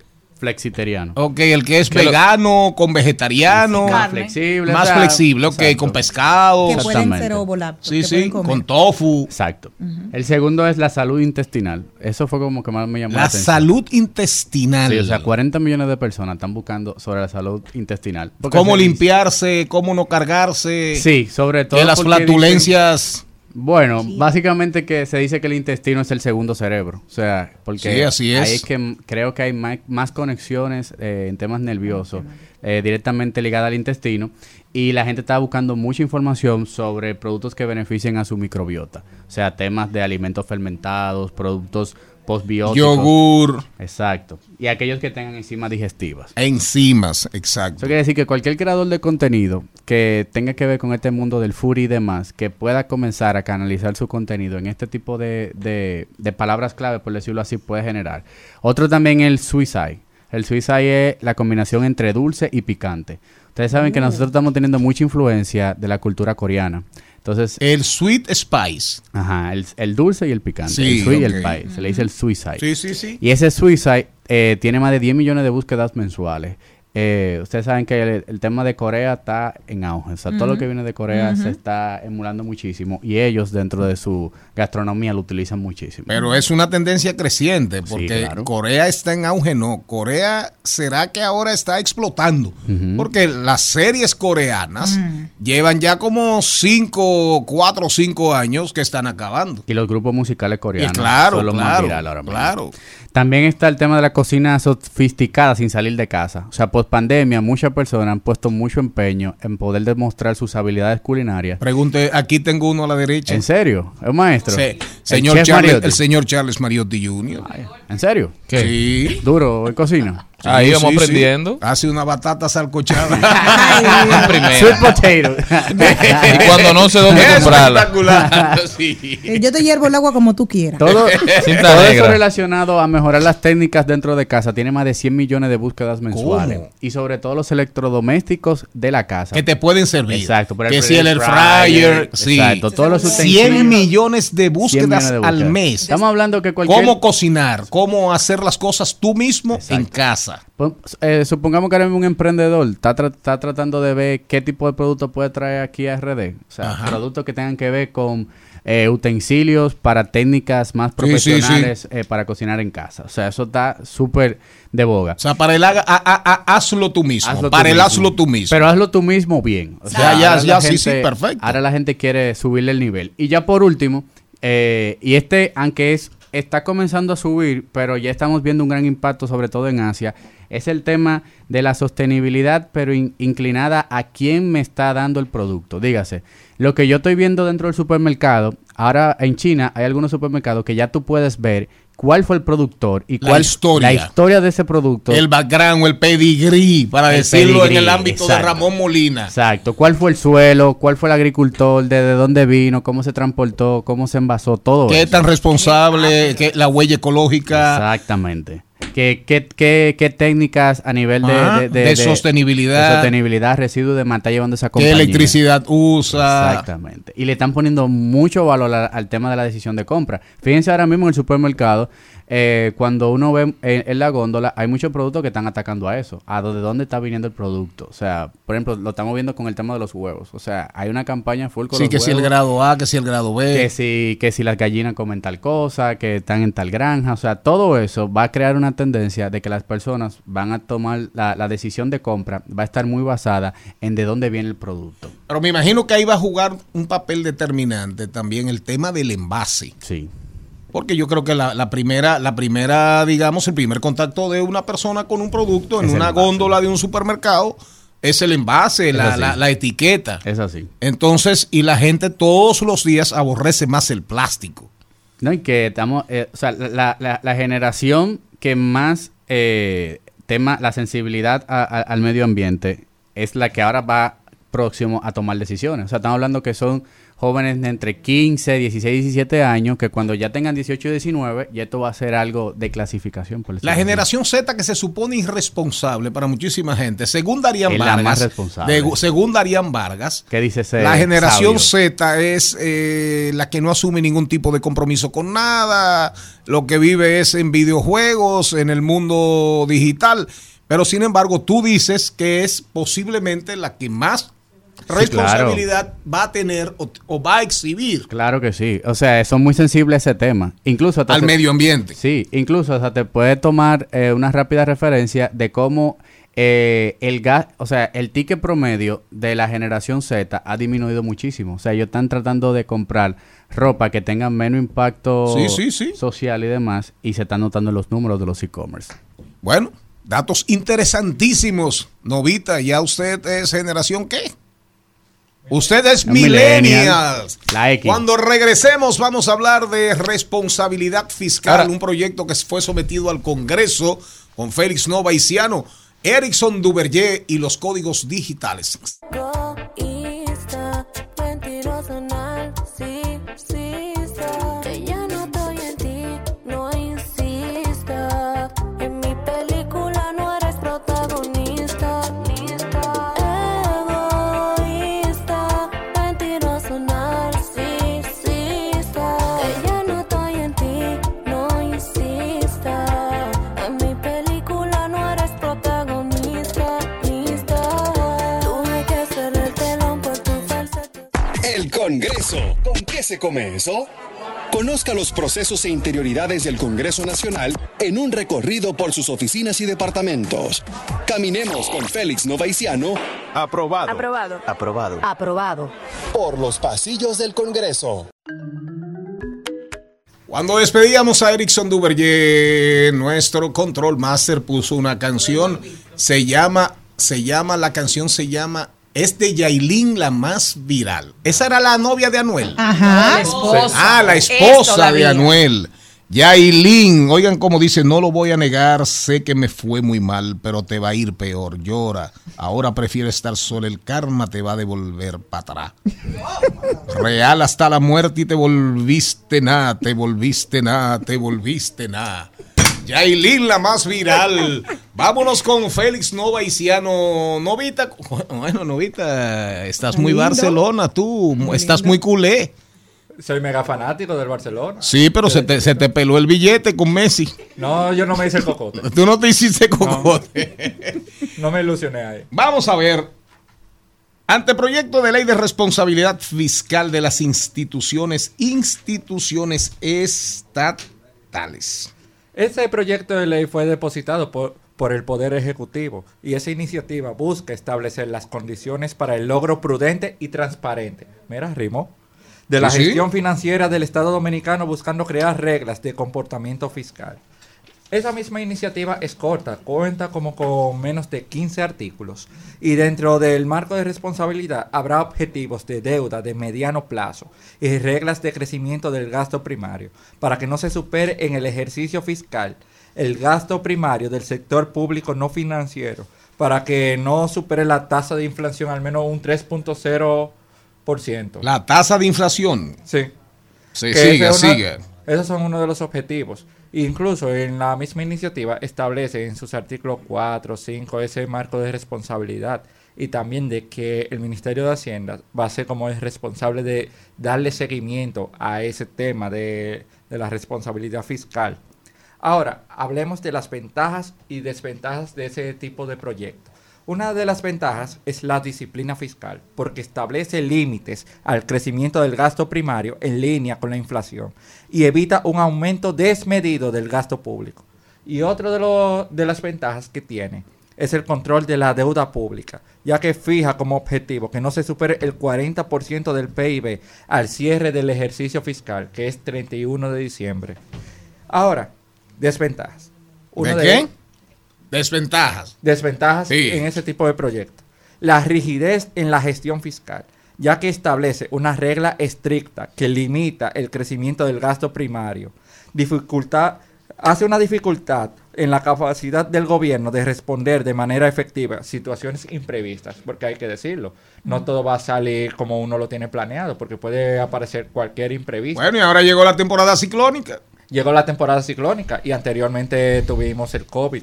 flexiteriano. Ok, el que es Que lo- vegano, con vegetariano. Más flexible. Más o sea, flexible, ok, exacto. con pescado. Que pueden ser. Sí, que sí, comer. con tofu. Exacto. El segundo es la salud intestinal. Eso fue como que más me llamó la, La atención. salud intestinal. Sí, o sea, 40 millones de personas están buscando sobre la salud intestinal. Porque cómo dice- limpiarse, cómo no cargarse. Sí, sobre todo De las flatulencias. dicen- bueno, básicamente que se dice que el intestino es el segundo cerebro. O sea, porque Sí, así es. ahí es que creo que hay más, conexiones eh, en temas nerviosos eh, directamente ligadas al intestino. Y la gente está buscando mucha información sobre productos que beneficien a su microbiota. O sea, temas de alimentos fermentados, productos postbióticos. Yogur. Exacto. Y aquellos que tengan enzimas digestivas. Enzimas, exacto. Eso quiere decir que cualquier creador de contenido que tenga que ver con este mundo del food y demás, que pueda comenzar a canalizar su contenido en este tipo de, de- de palabras clave, por decirlo así, puede generar. Otro también el suicide. El suicide es la combinación entre dulce y picante. Ustedes saben que Mm. nosotros estamos teniendo mucha influencia de la cultura coreana. Entonces, El sweet spice. Ajá, el, el dulce y el picante. Sí, el sweet y ok. el pie. Se le dice el suicide. Sí, sí, sí. Y ese suicide eh, tiene más de 10 millones de búsquedas mensuales. Eh, ustedes saben que el, el tema de Corea está en auge. O sea, todo lo que viene de Corea se está emulando muchísimo y ellos dentro de su gastronomía lo utilizan muchísimo. Pero es una tendencia creciente porque claro. Corea está en auge, no. Corea será que ahora está explotando. Porque las series coreanas llevan ya como 5, 4 o 5 años que están acabando. Y los grupos musicales coreanos claro, son los más claro, ahora mismo. claro. También está el tema de la cocina sofisticada sin salir de casa. O sea, post pandemia, muchas personas han puesto mucho empeño en poder demostrar sus habilidades culinarias. Pregunte, aquí tengo uno a la derecha. ¿En serio? ¿Es un maestro? Sí. El Señor chef Charles, Mariotti. el señor Charles Mariotti Jr. ¿En serio? Sí. Duro en cocina. Ahí Sí, vamos sí, sí. aprendiendo. Hace una batata salcochada. Sweet potato. Y cuando no sé dónde Es comprarla. espectacular. Sí. Eh, Yo te hiervo el agua como tú quieras. Todo, todo eso relacionado a mejorar las técnicas dentro de casa tiene más de 100 millones de búsquedas mensuales. ¿Cómo? Y sobre todo los electrodomésticos de la casa. que te pueden servir. Exacto, el que si el air fryer, exacto, todos los 100 utensilios. millones de 100 búsquedas millones de al búsquedas. mes. Estamos hablando que cualquier... Cómo cocinar, cómo hacer las cosas tú mismo en casa. Eh, supongamos que ahora mismo un emprendedor está, tra- está tratando de ver qué tipo de producto puede traer aquí a RD. O sea, Ajá. productos que tengan que ver con eh, utensilios para técnicas más Sí, sí, sí. profesionales eh, para cocinar en casa. O sea, eso está súper de boga. O sea, para el haga, a- a- a- hazlo tú mismo. Hazlo tú para el mismo. hazlo tú mismo. Pero hazlo tú mismo bien. O Ya, ya, ya, la sí, sí, perfecto. Ahora la gente quiere subirle el nivel. Y ya por último, eh, y este, aunque es está comenzando a subir, pero ya estamos viendo un gran impacto, sobre todo en Asia, es el tema de la sostenibilidad, pero in- inclinada a quién me está dando el producto. Dígase, lo que yo estoy viendo dentro del supermercado, ahora en China hay algunos supermercados que ya tú puedes ver cuál fue el productor y La cuál historia. la historia de ese producto. el background, el pedigrí, para El decirlo pedigrí, en el ámbito exacto. de Ramón Molina. Exacto. ¿Cuál fue el suelo? ¿Cuál fue el agricultor? ¿Desde dónde vino? ¿Cómo se transportó? ¿Cómo se envasó? Todo ¿Qué eso. tan responsable? ¿Qué, la huella ecológica? Exactamente. ¿Qué, qué, qué, qué técnicas a nivel de, Ah, de, de sostenibilidad. de sostenibilidad, residuos de mata llevando esa ¿Qué compañía? electricidad usa? Exactamente. Y le están poniendo mucho valor a- al tema de la decisión de compra. Fíjense ahora mismo en el supermercado, eh, cuando uno ve en, en la góndola, hay muchos productos que están atacando a eso, a de dónde está viniendo el producto. O sea, por ejemplo, lo estamos viendo con el tema de los huevos. O sea, hay una campaña full con Sí, los que si el grado A, que si el grado B. que si, que si las gallinas comen tal cosa, que están en tal granja, o sea, todo eso va a crear una tendencia de que las personas van a tomar la, la decisión de compra, va a estar muy basada en de dónde viene el producto. Pero me imagino que ahí va a jugar un papel determinante también el tema del envase. Sí. Porque yo creo que la, la primera, la primera, digamos, el primer contacto de una persona con un producto en Es una góndola de un supermercado es el envase, Es la, la- la etiqueta. Es así. Entonces, y la gente todos los días aborrece más el plástico. No, y que estamos, eh, o sea, la, la- la generación que más eh, tema, la sensibilidad a- a- al medio ambiente es la que ahora va próximo a tomar decisiones. O sea, estamos hablando que son jóvenes de entre 15, 16, 17 años, que cuando ya tengan 18 y 19, ya esto va a ser algo de clasificación. Por La generación Z que se supone irresponsable para muchísima gente, según Darían Es la Vargas, más responsable. de- según Darían Vargas, ¿Qué dice ese la generación sabio? Z es eh, la que no asume ningún tipo de compromiso con nada, lo que vive es en videojuegos, en el mundo digital, pero sin embargo tú dices que es posiblemente la que más responsabilidad va a tener o, o va a exhibir Claro que sí. O sea, son muy sensibles a ese tema. Incluso hasta al se- medio ambiente. Sí, incluso hasta te puede tomar eh, una rápida referencia de cómo eh, el gas, o sea, el ticket promedio de la generación Z ha disminuido muchísimo. O sea, ellos están tratando de comprar ropa que tenga menos impacto Sí, sí, sí. social y demás, y se están notando los números de los e-commerce. Bueno, datos interesantísimos. Novita, ¿ya usted es generación qué? Usted es Un millennial. millennials. La X. Cuando regresemos vamos a hablar de responsabilidad fiscal, Ahora- un proyecto que fue sometido al Congreso con Félix Nova y Ciano, Erickson Duverger y los códigos digitales. Qué se come eso? Conozca los procesos e interioridades del Congreso Nacional en un recorrido por sus oficinas y departamentos. Caminemos con Félix Novaiciano. Aprobado. Aprobado. Aprobado. Aprobado. Por los pasillos del Congreso. Cuando despedíamos a Erickson Duverger, nuestro control master puso una canción, se llama, se llama, la canción se llama, es de Yailin la más viral. Esa era la novia de Anuel. Ajá. La esposa. Ah, la Es esposa de. Anuel. Yailin, oigan cómo dice, no lo voy a negar, sé que me fue muy mal, pero te va a ir peor, llora. Ahora prefiero estar sola, el karma te va a devolver para atrás. Real hasta la muerte y te volviste nada, te volviste nada, te volviste nada. Yailin, la más viral. Vámonos con Félix Nova Isiano. Novita, bueno, Novita, estás muy Lindo. Barcelona, tú, estás muy culé. Soy mega fanático del Barcelona. Sí, pero se te, se te peló el billete con Messi. No, yo no me hice el cocote. Tú no te hiciste cocote. No me ilusioné ahí. Vamos a ver. Anteproyecto de ley de responsabilidad fiscal de las instituciones, instituciones estatales. Ese proyecto de ley fue depositado por, por el Poder Ejecutivo y esa iniciativa busca establecer las condiciones para el logro prudente y transparente. Mira, Rimo. De la Sí, gestión financiera del Estado Dominicano buscando crear reglas de comportamiento fiscal. Esa misma iniciativa es corta, cuenta como con menos de 15 artículos y dentro del marco de responsabilidad habrá objetivos de deuda de mediano plazo y reglas de crecimiento del gasto primario para que no se supere en el ejercicio fiscal el gasto primario del sector público no financiero para que no supere la tasa de inflación al menos un 3.0%. La tasa de inflación. Sí. Sí, sigue, sigue. Esos son uno de los objetivos. Incluso en la misma iniciativa establece en sus artículos 4, 5 ese marco de responsabilidad y también de que el Ministerio de Hacienda va a ser como el responsable de darle seguimiento a ese tema de, de la responsabilidad fiscal. Ahora, hablemos de las ventajas y desventajas de ese tipo de proyecto. Una de las ventajas es la disciplina fiscal, porque establece límites al crecimiento del gasto primario en línea con la inflación y evita un aumento desmedido del gasto público. Y otra de, lo- de las ventajas que tiene es el control de la deuda pública, ya que fija como objetivo que no se supere el 40% del PIB al cierre del ejercicio fiscal, que es 31 de diciembre. Ahora, desventajas. ¿De Uno qué? Desventajas. Desventajas Sí. en ese tipo de proyectos. La rigidez en la gestión fiscal, ya que establece una regla estricta que limita el crecimiento del gasto primario. Dificultad, hace una dificultad en la capacidad del gobierno de responder de manera efectiva situaciones imprevistas, porque hay que decirlo, no todo va a salir como uno lo tiene planeado, porque puede aparecer cualquier imprevisto. Bueno, y ahora llegó la temporada ciclónica. Llegó la temporada ciclónica y anteriormente tuvimos el COVID,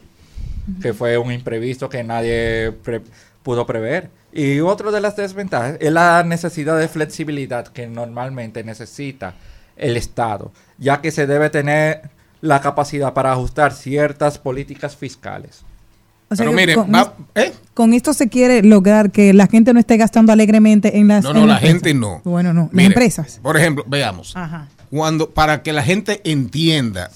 que fue un imprevisto que nadie pre- pudo prever. Y otra de las desventajas es la necesidad de flexibilidad que normalmente necesita el Estado, ya que se debe tener la capacidad para ajustar ciertas políticas fiscales. O sea Pero miren, con, va- ¿eh? con esto se quiere lograr que la gente no esté gastando alegremente en las. No, no, la las gente no. Bueno, no, las Mire, empresas. Por ejemplo, veamos. Ajá. Cuando, para que la gente entienda,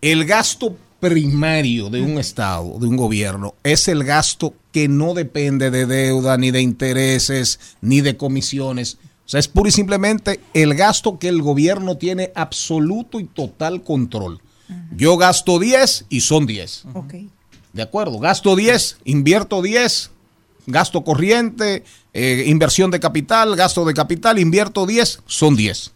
el gasto primario de un Estado, de un gobierno, es el gasto que no depende de deuda, ni de intereses, ni de comisiones. O sea, es pura y simplemente el gasto que el gobierno tiene absoluto y total control. Yo gasto 10 y son 10. Ok. De acuerdo, gasto 10, invierto 10, gasto corriente, eh, inversión de capital, gasto de capital, invierto 10, son 10.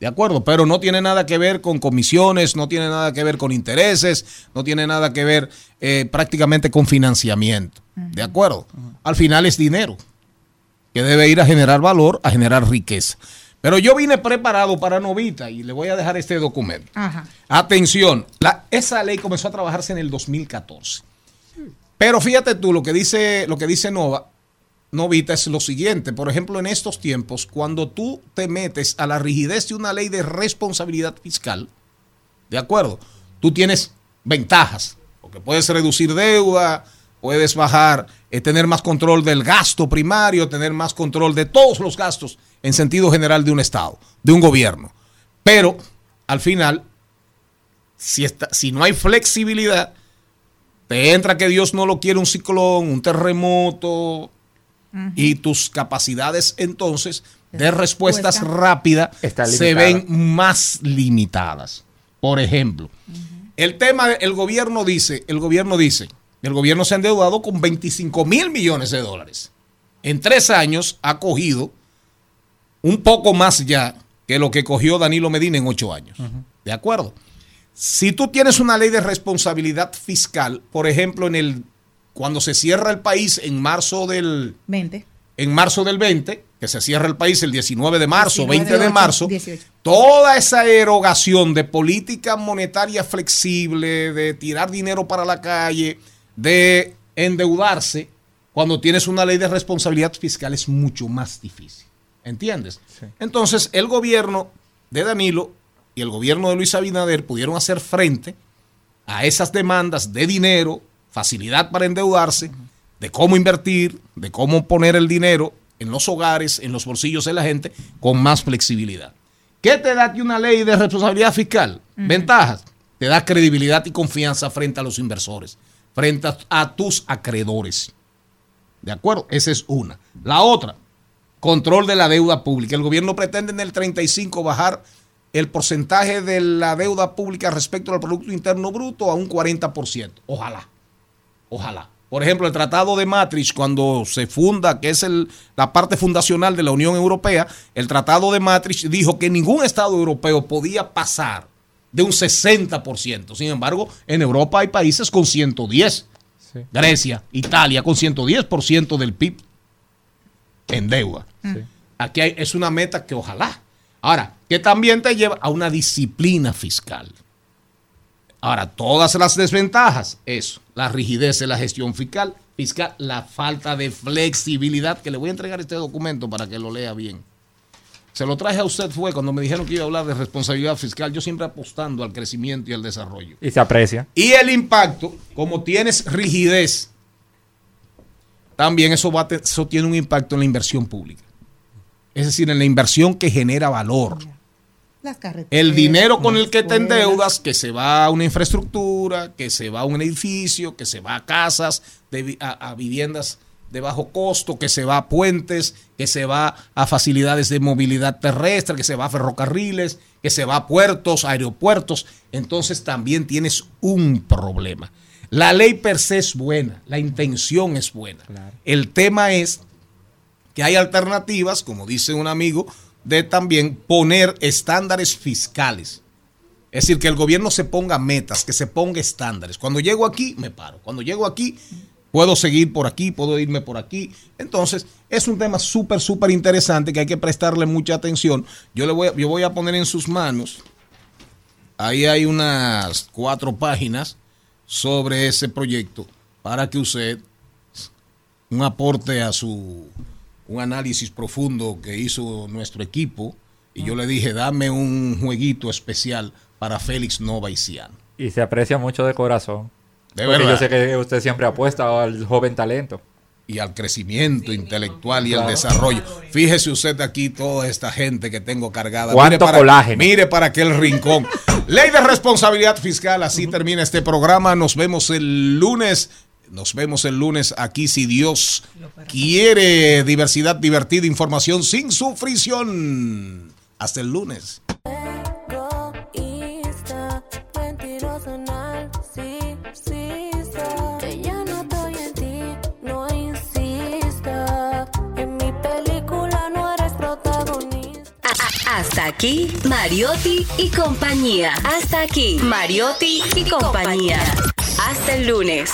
De acuerdo, pero no tiene nada que ver con comisiones, no tiene nada que ver con intereses, no tiene nada que ver eh, prácticamente con financiamiento. De acuerdo, al final es dinero que debe ir a generar valor, a generar riqueza. Pero yo vine preparado para Novita y le voy a dejar este documento. Ajá. Atención, la- esa ley comenzó a trabajarse en el 2014. Pero fíjate tú, lo que dice, lo que dice Nova, Novita es lo siguiente. Por ejemplo, en estos tiempos, cuando tú te metes a la rigidez de una ley de responsabilidad fiscal, ¿de acuerdo? Tú tienes ventajas, porque puedes reducir deuda, puedes bajar, eh, tener más control del gasto primario, tener más control de todos los gastos en sentido general de un Estado, de un gobierno. Pero al final, si, está, si no hay flexibilidad, te entra que Dios no lo quiere un ciclón, un terremoto, y tus capacidades entonces de respuestas Respuesta. rápidas Está se ven más limitadas. Por ejemplo, el tema, el gobierno dice, el gobierno dice, el gobierno se ha endeudado con 25 mil millones de dólares. En tres años ha cogido un poco más ya que lo que cogió Danilo Medina en ocho años. ¿De acuerdo? Si tú tienes una ley de responsabilidad fiscal, por ejemplo, en el cuando se cierra el país en marzo del 20. en marzo del 20, que se cierra el país el 19 de marzo, 19 20 de marzo, 18. toda esa erogación de política monetaria flexible, de tirar dinero para la calle, de endeudarse, cuando tienes una ley de responsabilidad fiscal es mucho más difícil. ¿Entiendes? Entonces, el gobierno de Danilo y el gobierno de Luis Abinader pudieron hacer frente a esas demandas de dinero, facilidad para endeudarse, de cómo invertir, de cómo poner el dinero en los hogares, en los bolsillos de la gente, con más flexibilidad. ¿Qué te da una ley de responsabilidad fiscal? Ventajas. Te da credibilidad y confianza frente a los inversores, frente a, a tus acreedores. ¿De acuerdo? Esa es una. La otra, control de la deuda pública. El gobierno pretende en el 35 bajar el porcentaje de la deuda pública respecto al Producto Interno Bruto a un 40%. Ojalá. Ojalá. Por ejemplo, el Tratado de Maastricht, cuando se funda, que es el- la parte fundacional de la Unión Europea, el Tratado de Maastricht dijo que ningún Estado europeo podía pasar de un 60%. Sin embargo, en Europa hay países con 110. Grecia, Italia, con 110% del PIB en deuda. Aquí hay- es una meta que ojalá. Ahora, que también te lleva a una disciplina fiscal. Ahora, todas las desventajas, eso, la rigidez de la gestión fiscal, fiscal, la falta de flexibilidad, que le voy a entregar este documento para que lo lea bien. Se lo traje a usted fue cuando me dijeron que iba a hablar de responsabilidad fiscal, yo siempre apostando al crecimiento y al desarrollo. Y se aprecia. Y el impacto, como tienes rigidez, también eso, va eso tiene un impacto en la inversión pública. Es decir, en la inversión que genera valor. Las carreteras. El dinero con el que te endeudas, que se va a una infraestructura, que se va a un edificio, que se va a casas, de vi- a, a viviendas de bajo costo, que se va a puentes, que se va a facilidades de movilidad terrestre, que se va a ferrocarriles, que se va a puertos, aeropuertos. Entonces también tienes un problema. La ley per se es buena, la intención es buena. El tema es que hay alternativas, como dice un amigo, de también poner estándares fiscales. Es decir, que el gobierno se ponga metas, que se ponga estándares. Cuando llego aquí, me paro. Cuando llego aquí, puedo seguir por aquí, puedo irme por aquí. Entonces, es un tema súper, súper interesante que hay que prestarle mucha atención. Yo, le voy, yo voy a poner en sus manos, ahí hay unas cuatro páginas sobre ese proyecto para que usted un aporte a su un análisis profundo que hizo nuestro equipo y yo le dije dame un jueguito especial para Félix Nova y Cian. Y se aprecia mucho de corazón. De Porque verdad. yo sé que usted siempre apuesta al joven talento. y al crecimiento intelectual y al Claro. desarrollo. Fíjese usted aquí toda esta gente que tengo cargada. ¿Cuánto para, colágeno? Mire para aquel rincón. Ley de responsabilidad fiscal, así termina este programa. Nos vemos el lunes. Nos vemos el lunes aquí si Dios quiere diversidad, divertida, información sin sufrición. Hasta el lunes. egoísta, mentiroso, narcisista. Que ya no estoy en ti, no insista. En mi película no eres protagonista. Hasta aquí, Mariotti y compañía. Hasta aquí, Mariotti y compañía. Hasta el lunes.